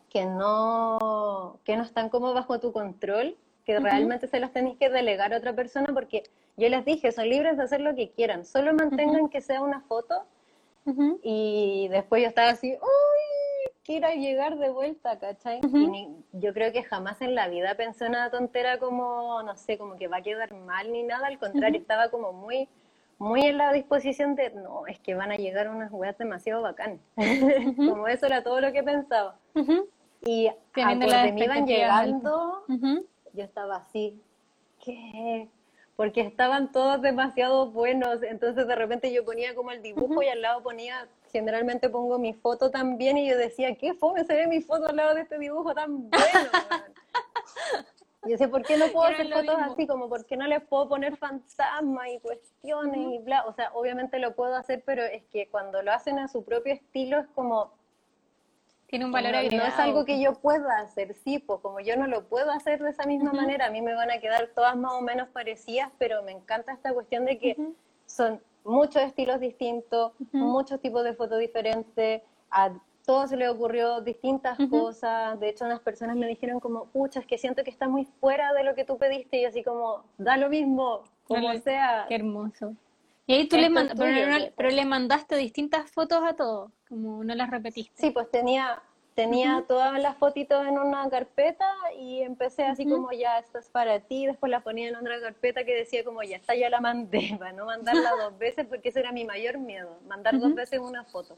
que, no, que no están como bajo tu control, que realmente se las tenéis que delegar a otra persona porque yo les dije, son libres de hacer lo que quieran, solo mantengan que sea una foto y después yo estaba así, quiera llegar de vuelta, ¿cachai? Y yo creo que jamás en la vida pensé una tontera como, no sé, como que va a quedar mal ni nada, al contrario, estaba como muy, muy en la disposición de, no, es que van a llegar unas weas demasiado bacanas. como eso era todo lo que pensaba. Y cuando me iban llegando, yo estaba así, ¿qué? Porque estaban todos demasiado buenos, entonces de repente yo ponía como el dibujo y al lado ponía generalmente pongo mi foto también y yo decía, qué fome se ve mi foto al lado de este dibujo tan bueno. y decía, ¿por qué no puedo hacer fotos así? Como, ¿por qué no les puedo poner fantasmas y cuestiones y bla? O sea, obviamente lo puedo hacer, pero es que cuando lo hacen a su propio estilo es como... Tiene un valor agregado. No es algo que yo pueda hacer, sí, pues como yo no lo puedo hacer de esa misma manera, a mí me van a quedar todas más o menos parecidas, pero me encanta esta cuestión de que son muchos estilos distintos, muchos tipos de fotos diferentes, a todos se le ocurrió distintas cosas, de hecho unas personas me dijeron como, pucha, es que siento que está muy fuera de lo que tú pediste y así como, da lo mismo, como sea. Qué hermoso. Y ahí tú le, pero, le mandaste distintas fotos a todos, como no las repetiste. Sí, pues tenía, tenía todas las fotitos en una carpeta y empecé así como ya, esta es para ti, después la ponía en otra carpeta que decía como ya está, ya la mandé, para no mandarla dos veces porque ese era mi mayor miedo, mandar dos veces una foto.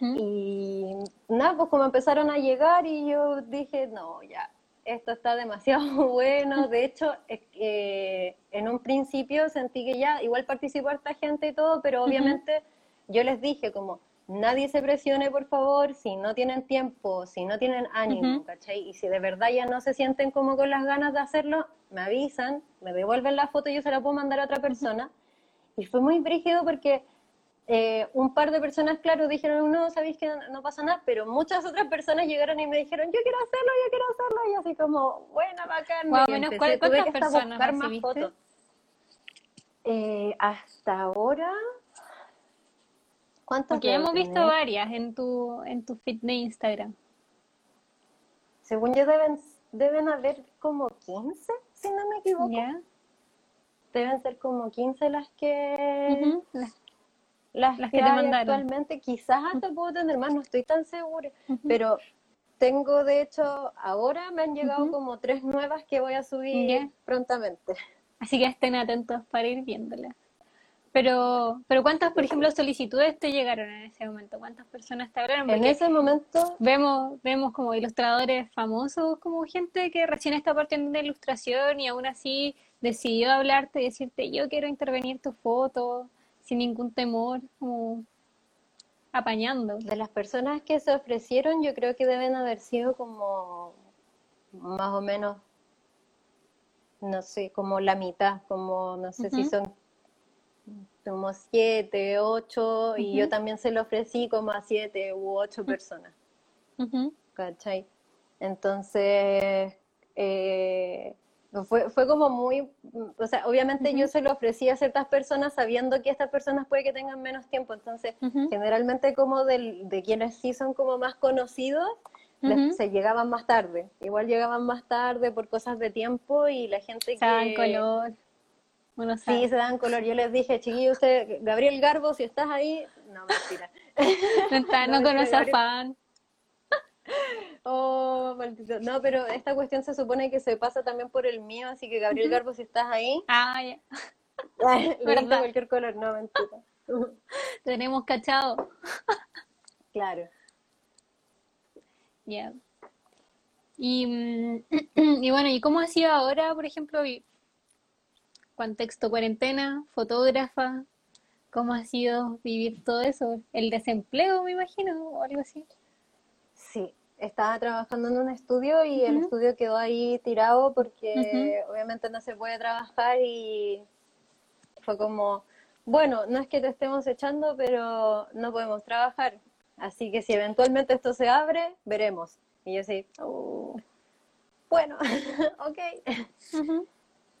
Y nada, pues como empezaron a llegar y yo dije, no, ya, esto está demasiado bueno. De hecho, eh, en un principio sentí que ya, igual participó esta gente y todo, pero obviamente yo les dije como, nadie se presione, por favor, si no tienen tiempo, si no tienen ánimo, ¿cachai? Y si de verdad ya no se sienten como con las ganas de hacerlo, me avisan, me devuelven la foto y yo se la puedo mandar a otra persona. Y fue muy brígido porque eh, un par de personas, claro, dijeron, no, sabéis que no, pasa nada, pero muchas otras personas llegaron y me dijeron, yo quiero hacerlo, yo quiero hacerlo, y así como, buena, bacán. Wow, menos, ¿Cuántas personas más fotos. Eh, hasta ahora ¿Cuántas Porque hemos visto varias en tu, en tu feed de Instagram. Según yo deben, deben haber como 15, si no me equivoco. Deben ser como 15 las que... las, que, te mandaron. actualmente. Quizás hasta puedo tener más, no estoy tan segura. Pero tengo, de hecho, ahora me han llegado como tres nuevas que voy a subir prontamente. Así que estén atentos para ir viéndolas. Pero, pero ¿cuántas, por ejemplo, solicitudes te llegaron en ese momento? ¿Cuántas personas te hablaron? en ese momento vemos, vemos como ilustradores famosos, como gente que recién está partiendo de ilustración y aún así decidió hablarte y decirte yo quiero intervenir tu foto sin ningún temor, como apañando. De las personas que se ofrecieron, yo creo que deben haber sido como más o menos, no sé, como la mitad, como no sé si son como siete, ocho, y yo también se lo ofrecí como a siete u ocho personas. ¿Cachai? Entonces, eh, fue, fue como muy, o sea, obviamente yo se lo ofrecí a ciertas personas sabiendo que estas personas puede que tengan menos tiempo, entonces generalmente como de quienes sí son como más conocidos, se llegaban más tarde, igual llegaban más tarde por cosas de tiempo y la gente que... color. Sí, se dan color. Yo les dije, chiquillo, usted, Gabriel Garbo, si estás ahí, no, mentira. no, está, no, conoce a fan. Oh, maldito. No, pero esta cuestión se supone que se pasa también por el mío, así que Gabriel Garbo, si estás ahí. Ah, ya. ¿Verdad? cualquier color, no, mentira. Tenemos cachado. claro. Ya. Y, mm, y bueno, ¿y cómo ha sido ahora, por ejemplo, contexto cuarentena, fotógrafa? ¿Cómo ha sido vivir todo eso? ¿El desempleo, me imagino, o algo así? Sí, estaba trabajando en un estudio y el estudio quedó ahí tirado porque obviamente no se puede trabajar y fue como, bueno, no es que te estemos echando, pero no podemos trabajar. Así que si eventualmente esto se abre, veremos. Y yo sí, oh, bueno, ok.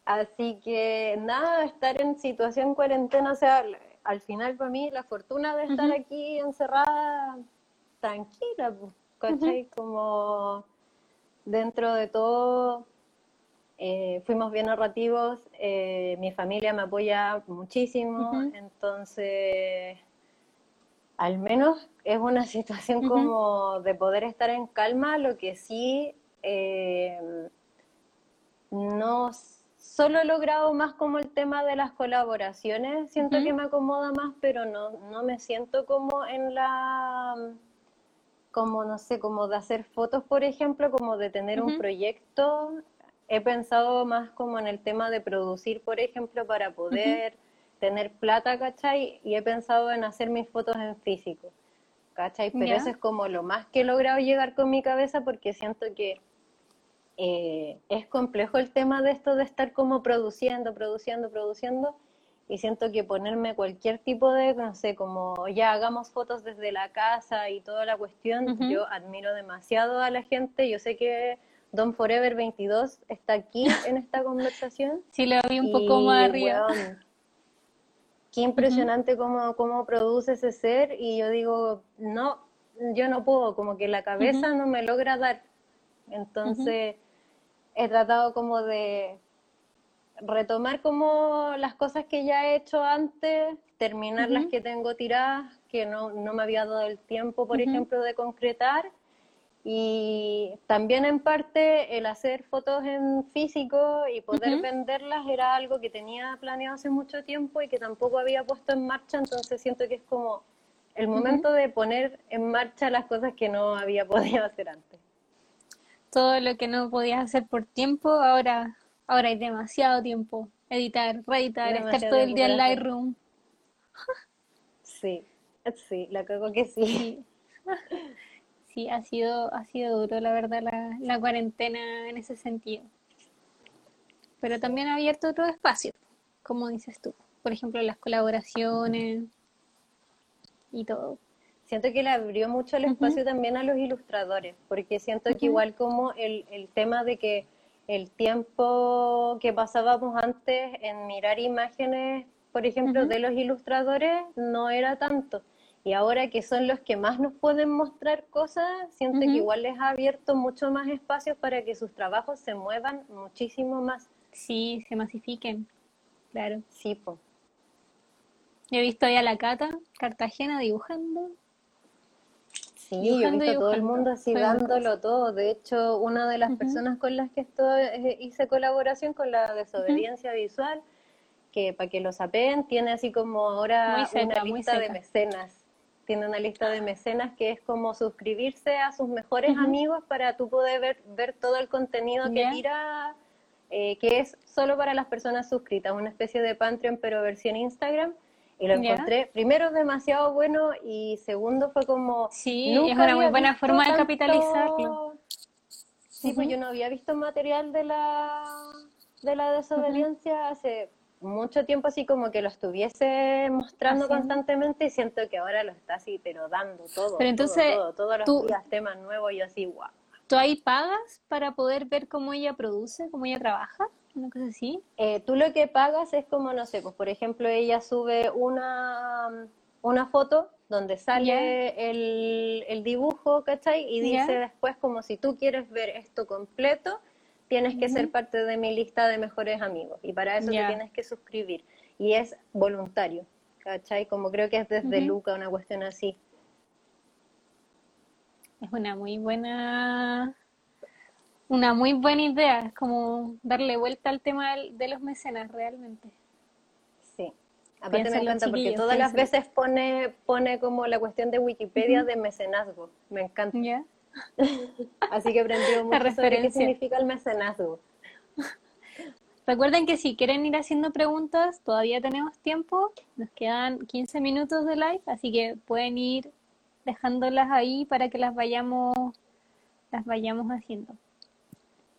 Así que nada, estar en situación cuarentena, o sea, al final para mí la fortuna de estar aquí encerrada tranquila, ¿cachai? Como dentro de todo eh, fuimos bien narrativos, eh, mi familia me apoya muchísimo, entonces al menos es una situación como de poder estar en calma, lo que sí eh, no solo he logrado más como el tema de las colaboraciones, siento que me acomoda más, pero no, no me siento como en la, como no sé, como de hacer fotos, por ejemplo, como de tener un proyecto. He pensado más como en el tema de producir, por ejemplo, para poder tener plata, ¿cachai? Y he pensado en hacer mis fotos en físico, ¿cachai? Pero eso es como lo más que he logrado llegar con mi cabeza porque siento que eh, es complejo el tema de esto de estar como produciendo, produciendo, produciendo, y siento que ponerme cualquier tipo de, no sé, como ya hagamos fotos desde la casa y toda la cuestión, yo admiro demasiado a la gente, yo sé que Don Forever 22 está aquí en esta conversación. Sí, lo vi un poco más arriba. qué impresionante cómo, cómo produce ese ser y yo digo, no, yo no puedo, como que la cabeza no me logra dar. Entonces he tratado como de retomar como las cosas que ya he hecho antes, terminar las que tengo tiradas, que no, no, me había dado el tiempo, por ejemplo, de concretar. Y también en parte el hacer fotos en físico y poder venderlas era algo que tenía planeado hace mucho tiempo y que tampoco había puesto en marcha, entonces siento que es como el momento de poner en marcha las cosas que no había podido hacer antes todo lo que no podías hacer por tiempo, ahora, ahora hay demasiado tiempo. Editar, reeditar, estar todo el día en Lightroom. Sí, sí, la cago que sí. Sí, ha sido, ha sido duro, la verdad, la, la cuarentena en ese sentido. Pero también ha abierto otro espacio, como dices tú. Por ejemplo, las colaboraciones y todo siento que le abrió mucho el espacio también a los ilustradores, porque siento que igual como el, el, tema de que el tiempo que pasábamos antes en mirar imágenes, por ejemplo, de los ilustradores, no era tanto. Y ahora que son los que más nos pueden mostrar cosas, siento que igual les ha abierto mucho más espacios para que sus trabajos se muevan muchísimo más. Sí, se masifiquen, claro. Sí, pues. He visto ahí a la Cata, Cartagena, dibujando. Sí, yo he visto todo el mundo así dándolo todo. De hecho, una de las personas con las que estoy, eh, hice colaboración con la desobediencia visual, que para que lo saben, tiene así como ahora una lista de mecenas. Tiene una lista de mecenas que es como suscribirse a sus mejores amigos para tú poder ver, ver todo el contenido que tira, eh, que es solo para las personas suscritas, una especie de Patreon pero versión Instagram y lo encontré, primero, demasiado bueno y segundo fue como... Sí, es una muy buena forma de capitalizarlo. Sí, pues yo no había visto material de la, de la desobediencia hace mucho tiempo, así como que lo estuviese mostrando constantemente y siento que ahora lo está así, pero dando todo. Pero entonces, todo, todos los días temas nuevos y así, guau. ¿Tú ahí pagas para poder ver cómo ella produce, cómo ella trabaja? Una cosa así. Eh, tú lo que pagas es como, no sé, pues por ejemplo, ella sube una, una foto donde sale el, el, dibujo, ¿cachai? Y dice después como si tú quieres ver esto completo, tienes que ser parte de mi lista de mejores amigos y para eso te tienes que suscribir. Y es voluntario, ¿cachai? Como creo que es desde Luca, una cuestión así. Es una muy buena una muy buena idea, como darle vuelta al tema de los mecenas realmente. Sí, aparte me encanta porque todas las veces pone, pone como la cuestión de Wikipedia de mecenazgo, me encanta. Así que aprendí mucho sobre qué significa el mecenazgo. Recuerden que si quieren ir haciendo preguntas, todavía tenemos tiempo. Nos quedan 15 minutos de live, así que pueden ir dejándolas ahí para que las vayamos, las vayamos haciendo.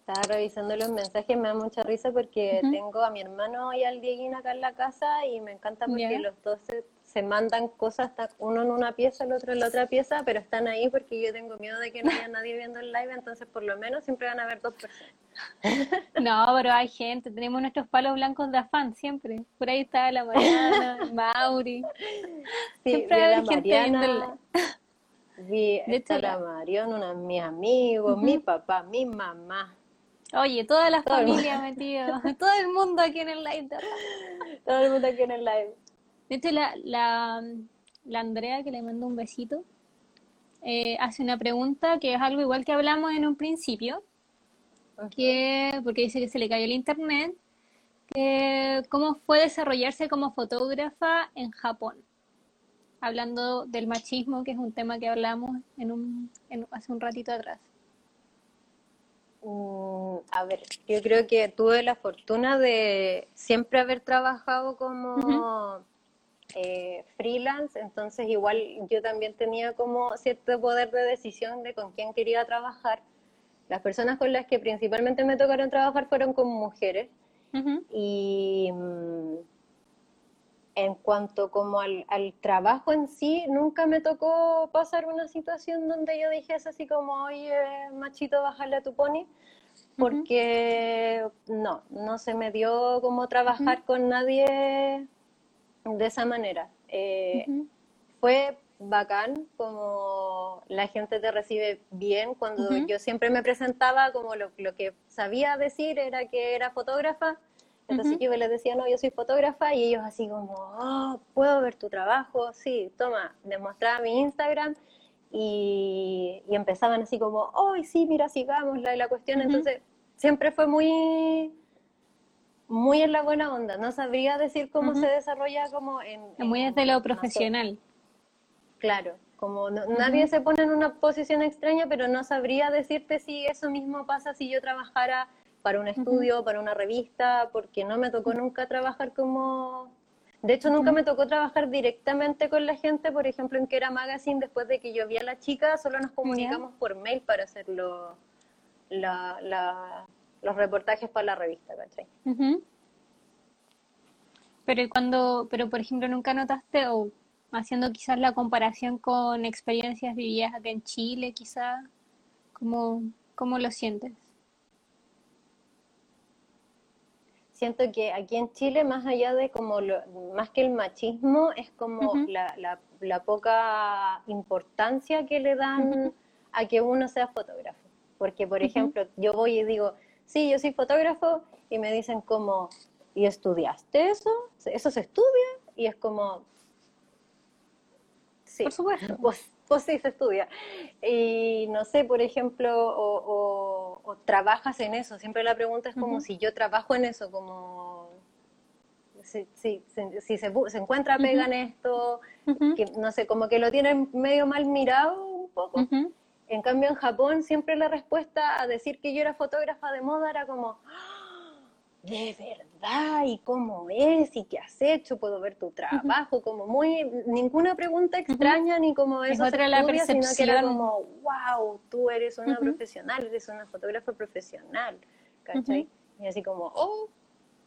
Estaba revisando los mensajes, me da mucha risa porque tengo a mi hermano y al Dieguín acá en la casa y me encanta porque los dos se, mandan cosas, uno en una pieza, el otro en la otra pieza, pero están ahí porque yo tengo miedo de que no haya nadie viendo el live, entonces por lo menos siempre van a haber dos personas. No, pero hay gente, tenemos nuestros palos blancos de afán siempre. Por ahí está la Mariana, Mauri. siempre hay gente viendo el live. Vi, está la Mariana, uno de mis amigos, mi papá, mi mamá. Oye, toda la familia metida, todo el mundo aquí en el live. todo el mundo aquí en el live. De hecho, la, la, la Andrea, que le mando un besito, eh, hace una pregunta que es algo igual que hablamos en un principio, que, porque dice que se le cayó el internet, que cómo fue desarrollarse como fotógrafa en Japón, hablando del machismo, que es un tema que hablamos en un, en, hace un ratito atrás. Mm, a ver, yo creo que tuve la fortuna de siempre haber trabajado como eh, freelance, entonces igual yo también tenía como cierto poder de decisión de con quién quería trabajar. Las personas con las que principalmente me tocaron trabajar fueron como mujeres. Y mm, en cuanto como al, trabajo en sí, nunca me tocó pasar una situación donde yo dijese así como, oye, machito, bájale a tu pony, porque no, no se me dio como trabajar con nadie de esa manera. Eh, fue bacán, como la gente te recibe bien, cuando yo siempre me presentaba como lo, lo que sabía decir era que era fotógrafa, entonces yo les decía, no, yo soy fotógrafa y ellos así como, oh, ¿puedo ver tu trabajo? Sí, toma, les mostraba mi Instagram y, empezaban así como, oh, sí, mira, sigamos la, la cuestión. Entonces siempre fue muy, muy en la buena onda. No sabría decir cómo se desarrolla como en... muy desde lo profesional. Claro, como nadie se pone en una posición extraña, pero no sabría decirte si eso mismo pasa si yo trabajara para un estudio, para una revista, porque no me tocó nunca trabajar como... De hecho, nunca me tocó trabajar directamente con la gente, por ejemplo, en Kera Magazine, después de que yo vi a la chica, solo nos comunicamos por mail para hacer los reportajes para la revista, ¿cachai? Pero cuando, pero por ejemplo, nunca notaste, o haciendo quizás la comparación con experiencias vividas acá en Chile, quizás, ¿cómo, cómo lo sientes? Siento que aquí en Chile, más allá de como lo, más que el machismo, es como la, la, poca importancia que le dan a que uno sea fotógrafo. Porque, por ejemplo, yo voy y digo, sí, yo soy fotógrafo, y me dicen como, ¿y estudiaste eso? ¿Eso se estudia? Y es como, sí, por supuesto. Pues, pues sí, se estudia. Y no sé, por ejemplo, o o trabajas en eso. Siempre la pregunta es como si yo trabajo en eso, como si, si, si se, se, encuentra pega en esto, que, no sé, como que lo tienen medio mal mirado un poco. En cambio, en Japón siempre la respuesta a decir que yo era fotógrafa de moda era como, ¡Ah! De verdad, y cómo es, y qué has hecho, puedo ver tu trabajo, como muy, ninguna pregunta extraña, ni como eso es otra la sino que era como, wow, tú eres una profesional, eres una fotógrafa profesional, ¿cachai? Y así como, oh,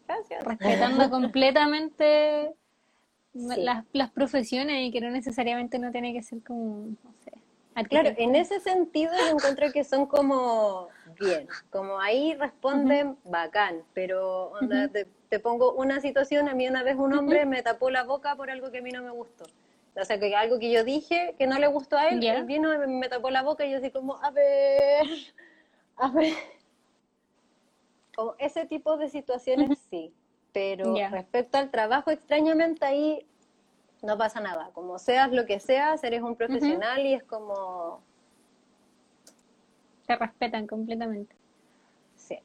gracias. Respetando completamente las, las profesiones y que no necesariamente no tiene que ser como, no sé, Claro, en ese sentido yo encuentro que son como bien, como ahí responden bacán, pero te, pongo una situación, a mí una vez un hombre me tapó la boca por algo que a mí no me gustó. O sea, que algo que yo dije que no le gustó a él, él vino y me tapó la boca y yo así como, a ver, a ver. Como ese tipo de situaciones sí, pero respecto al trabajo, extrañamente ahí no pasa nada. Como seas lo que seas, eres un profesional y es como... Te respetan completamente. Sí.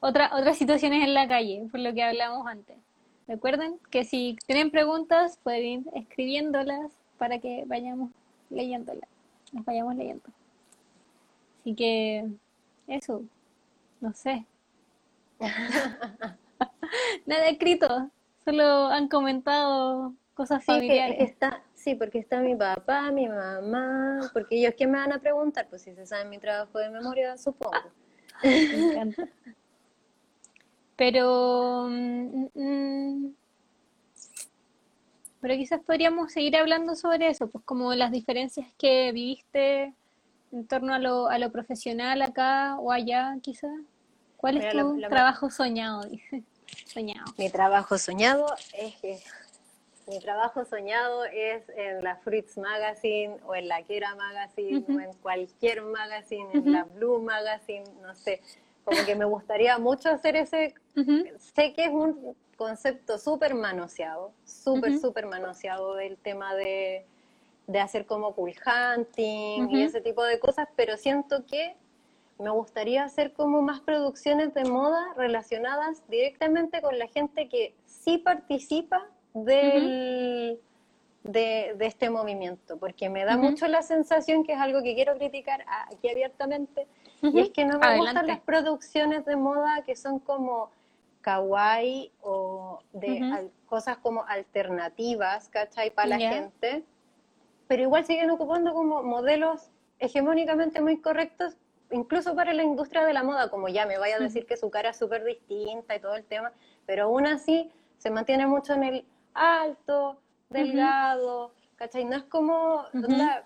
Otra, otras situaciones en la calle, por lo que hablamos antes. Recuerden que si tienen preguntas, pueden ir escribiéndolas para que vayamos leyéndolas. Las vayamos leyendo. Así que eso, no sé. Nada escrito, solo han comentado cosas sí, familiares. está, sí, porque está mi papá, mi mamá, porque ellos qué me van a preguntar, pues si se saben mi trabajo de memoria, supongo. Me encanta. Pero, mm, mm, pero quizás podríamos seguir hablando sobre eso, pues como las diferencias que viviste en torno a lo, a lo profesional acá o allá, quizás. ¿Cuál es la- tu la- trabajo soñado? Dice. Soñado. Mi trabajo soñado es que mi trabajo soñado es en la Fruits Magazine o en la Kera Magazine o en cualquier magazine, en Ujú. la Blue Magazine, no sé. Como que me gustaría mucho hacer ese. Sé que es un concepto súper manoseado, súper, súper manoseado el tema de, de hacer como cool hunting y ese tipo de cosas, pero siento que me gustaría hacer como más producciones de moda relacionadas directamente con la gente que sí participa del, de, de este movimiento, porque me da mucho la sensación que es algo que quiero criticar aquí abiertamente, y es que no me gustan las producciones de moda que son como kawaii o de al- cosas como alternativas, ¿cachai? Para la gente, pero igual siguen ocupando como modelos hegemónicamente muy correctos, incluso para la industria de la moda, como ya me vaya a decir que su cara es súper distinta y todo el tema, pero aún así se mantiene mucho en el alto, delgado, ¿cachai? No es como, onda,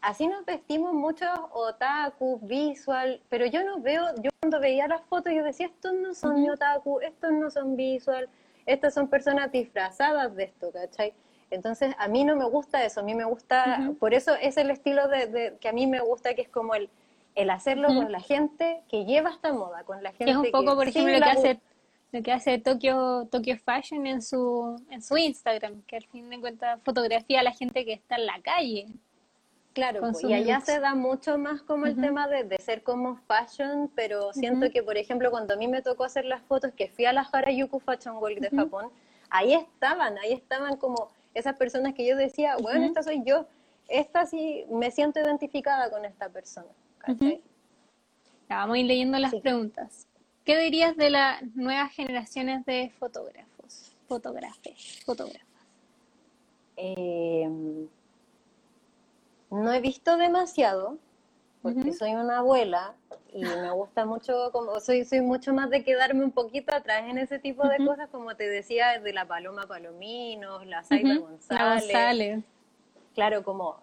así nos vestimos muchos otaku, visual, pero yo no veo, yo cuando veía las fotos yo decía, estos no son otaku, estos no son visual, estas son personas disfrazadas de esto, ¿cachai? Entonces a mí no me gusta eso, a mí me gusta, por eso es el estilo de, de- que a mí me gusta, que es como el, el hacerlo con la gente que lleva esta moda, con la gente Que es un poco, por ejemplo, lo que hace lo que hace Tokyo, Tokyo Fashion en su, en su Instagram, que al fin de cuentas fotografía a la gente que está en la calle. Claro, sus y allá se da mucho más como el tema de, de ser como fashion, pero siento que, por ejemplo, cuando a mí me tocó hacer las fotos que fui a la Harajuku Fashion Week de. Japón, ahí estaban, ahí estaban como esas personas que yo decía, bueno, esta soy yo, esta sí, me siento identificada con esta persona, vamos a ir leyendo las Sí. preguntas. ¿Qué dirías de las nuevas generaciones de fotógrafos? Fotógrafes, fotógrafas. Eh, no he visto demasiado porque soy una abuela y me gusta mucho, como soy, soy mucho más de quedarme un poquito atrás en ese tipo de cosas, como te decía, de la Paloma Palominos, la Saiba Ujú. La González, González. claro, como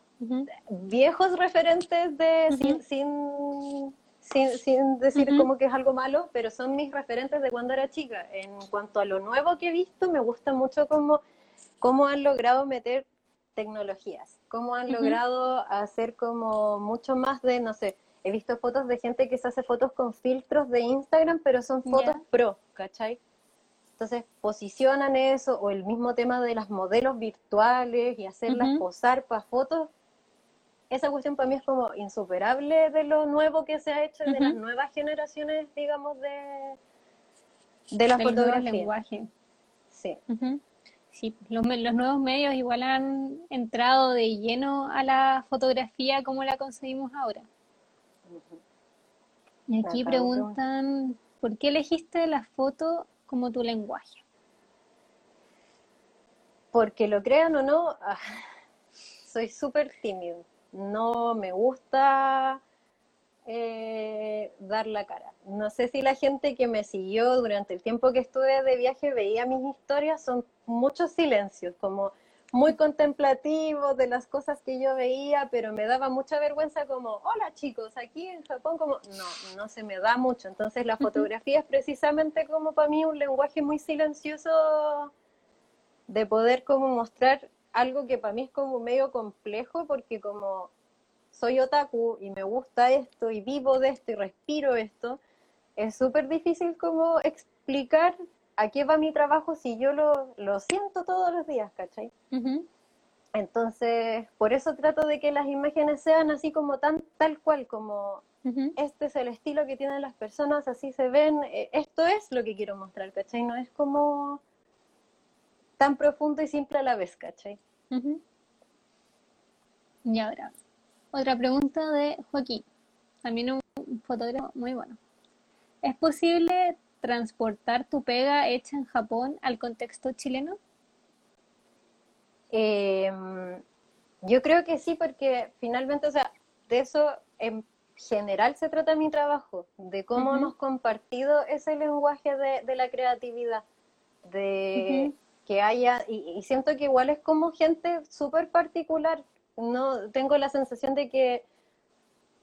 viejos referentes de sin, sin, sin decir como que es algo malo, pero son mis referentes de cuando era chica. En cuanto a lo nuevo que he visto, me gusta mucho cómo, cómo han logrado meter tecnologías, cómo han logrado hacer como mucho más de, no sé, he visto fotos de gente que se hace fotos con filtros de Instagram, pero son fotos pro, ¿cachai? Entonces posicionan eso, o el mismo tema de las modelos virtuales y hacerlas posar para fotos. Esa cuestión para mí es como insuperable de lo nuevo que se ha hecho de Ujú. las nuevas generaciones, digamos, de, de la Del fotografía. lenguaje. Sí. Sí, los, los nuevos medios igual han entrado de lleno a la fotografía como la concebimos ahora. Y aquí preguntan, ¿por qué elegiste la foto como tu lenguaje? Porque lo crean o no, ah, soy súper tímido. No me gusta eh, dar la cara. No sé si la gente que me siguió durante el tiempo que estuve de viaje veía mis historias, son muchos silencios, como muy contemplativos de las cosas que yo veía, pero me daba mucha vergüenza como, hola chicos, aquí en Japón, como, no, no se me da mucho. Entonces la fotografía es precisamente como para mí un lenguaje muy silencioso de poder como mostrar algo que para mí es como medio complejo porque como soy otaku y me gusta esto y vivo de esto y respiro esto, es súper difícil como explicar a qué va mi trabajo si yo lo, lo siento todos los días, ¿cachai? Entonces, por eso trato de que las imágenes sean así como tan tal cual, como este es el estilo que tienen las personas, así se ven, eh, esto es lo que quiero mostrar, ¿cachai? No es como tan profundo y simple a la vez, ¿cachai? Y ahora, otra pregunta de Joaquín. También un fotógrafo muy bueno. ¿Es posible transportar tu pega hecha en Japón al contexto chileno? Em, yo creo que sí, porque finalmente, o sea, de eso en general se trata mi trabajo, de cómo hemos compartido ese lenguaje de, la creatividad, de que haya, y, siento que igual es como gente súper particular, no tengo la sensación de que,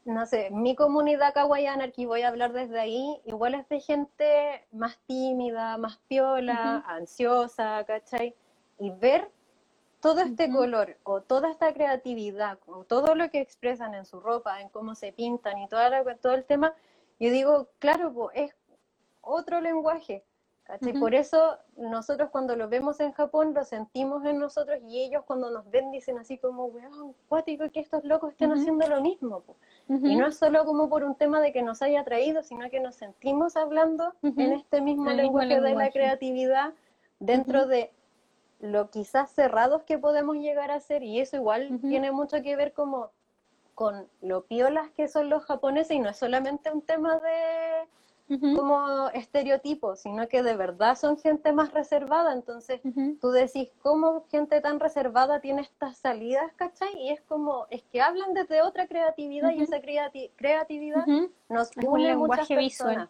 no sé, mi comunidad kawaiana, aquí voy a hablar desde ahí, igual es de gente más tímida, más piola, ansiosa, ¿cachai? Y ver todo este color o toda esta creatividad, o todo lo que expresan en su ropa, en cómo se pintan y toda todo el tema, yo digo, claro, es otro lenguaje. Por eso nosotros cuando lo vemos en Japón lo sentimos en nosotros y ellos cuando nos ven dicen así como, weón, cuático que estos locos estén haciendo lo mismo. Y no es solo como por un tema de que nos haya traído, sino que nos sentimos hablando en este mismo lenguaje, de la creatividad dentro de lo quizás cerrados que podemos llegar a ser y eso igual tiene mucho que ver como con lo piolas que son los japoneses y no es solamente un tema de como estereotipos, sino que de verdad son gente más reservada. Entonces tú decís, ¿cómo gente tan reservada tiene estas salidas, cachai? Y es como, es que hablan desde otra creatividad y esa creatividad nos une muchas personas.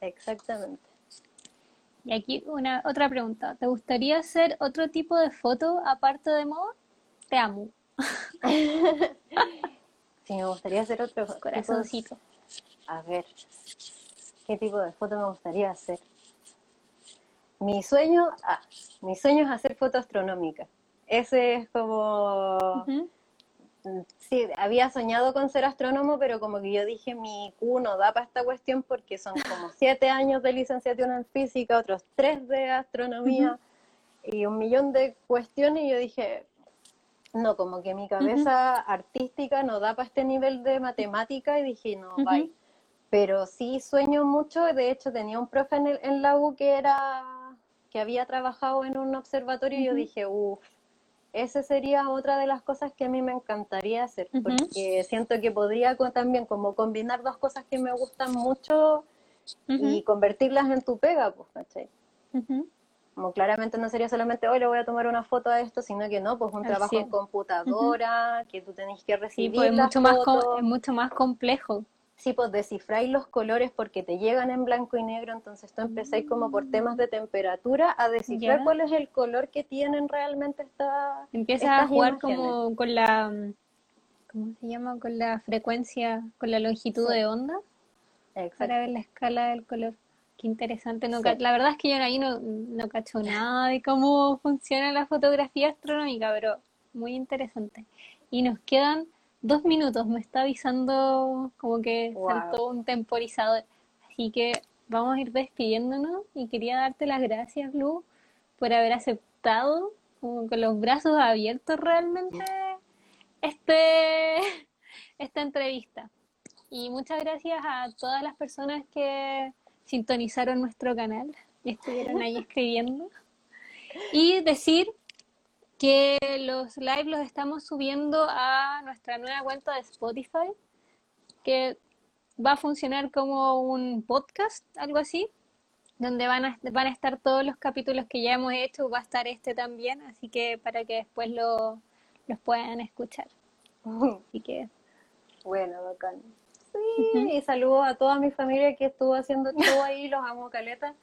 Exactamente. Y aquí una otra pregunta. ¿Te gustaría hacer otro tipo de foto aparte de moda? Te amo. sí, me gustaría hacer otro corazoncito. A ver, ¿qué tipo de foto me gustaría hacer? Mi sueño, ah, mi sueño es hacer foto astronómica. Ese es como sí, había soñado con ser astrónomo, pero como que yo dije, mi Q no da para esta cuestión porque son como siete años de licenciatura en física, otros tres de astronomía y un millón de cuestiones. Y yo dije, no, como que mi cabeza artística no da para este nivel de matemática y dije, no, bye. Pero sí sueño mucho, de hecho tenía un profe en, en la U que era que había trabajado en un observatorio y yo dije, uff, esa sería otra de las cosas que a mí me encantaría hacer, porque siento que podría también como combinar dos cosas que me gustan mucho y convertirlas en tu pega, pues, ¿cachai? Como claramente no sería solamente, hoy le voy a tomar una foto a esto, sino que no, pues un trabajo en computadora, que tú tenés que recibir. Sí, pues mucho, más es mucho más complejo sí, pues descifráis los colores porque te llegan en blanco y negro, entonces tú empezáis como por temas de temperatura a descifrar cuál es el color que tienen realmente esta Empiezas a jugar como con la, ¿cómo se llama? Con la frecuencia, con la longitud de onda para ver la escala del color. Qué interesante. No, La verdad es que yo ahí no, no cacho nada de cómo funciona la fotografía astronómica, pero muy interesante. Y nos quedan dos minutos, me está avisando como que saltó un temporizador. Así que vamos a ir despidiéndonos y quería darte las gracias, Lu, por haber aceptado con los brazos abiertos realmente este esta entrevista. Y muchas gracias a todas las personas que sintonizaron nuestro canal y estuvieron ahí escribiendo. Y decir que los live los estamos subiendo a nuestra nueva cuenta de Spotify, que va a funcionar como un podcast, algo así, donde van a, van a estar todos los capítulos que ya hemos hecho, va a estar este también, así que para que después lo, los puedan escuchar. Así que... Bueno, bacán. Sí, y saludo a toda mi familia que estuvo haciendo todo ahí, los amo caleta.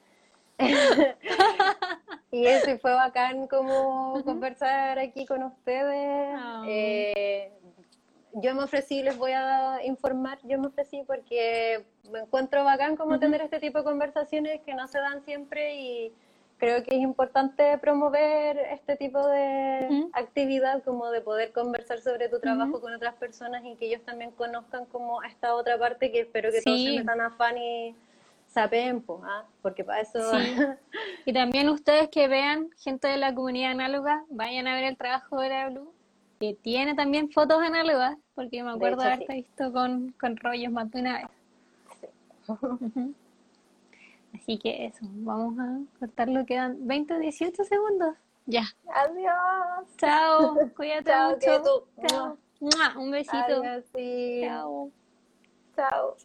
y eso fue bacán como conversar aquí con ustedes. Ah. Eh, yo me ofrecí, les voy a informar, yo me ofrecí porque me encuentro bacán como tener este tipo de conversaciones que no se dan siempre y creo que es importante promover este tipo de actividad, como de poder conversar sobre tu trabajo con otras personas y que ellos también conozcan como esta otra parte que espero que todos se metan afán y saben, ¿ah? porque para eso... Y también ustedes que vean, gente de la comunidad análoga, vayan a ver el trabajo de la Blue, que tiene también fotos análogas, porque me acuerdo de, haberte visto con, con, rollos más de una vez. Así que eso, vamos a cortarlo, quedan 20 o 18 segundos. Ya. Adiós. Chao, cuídate Chao, mucho. Chao. Un besito. Chao. Chao.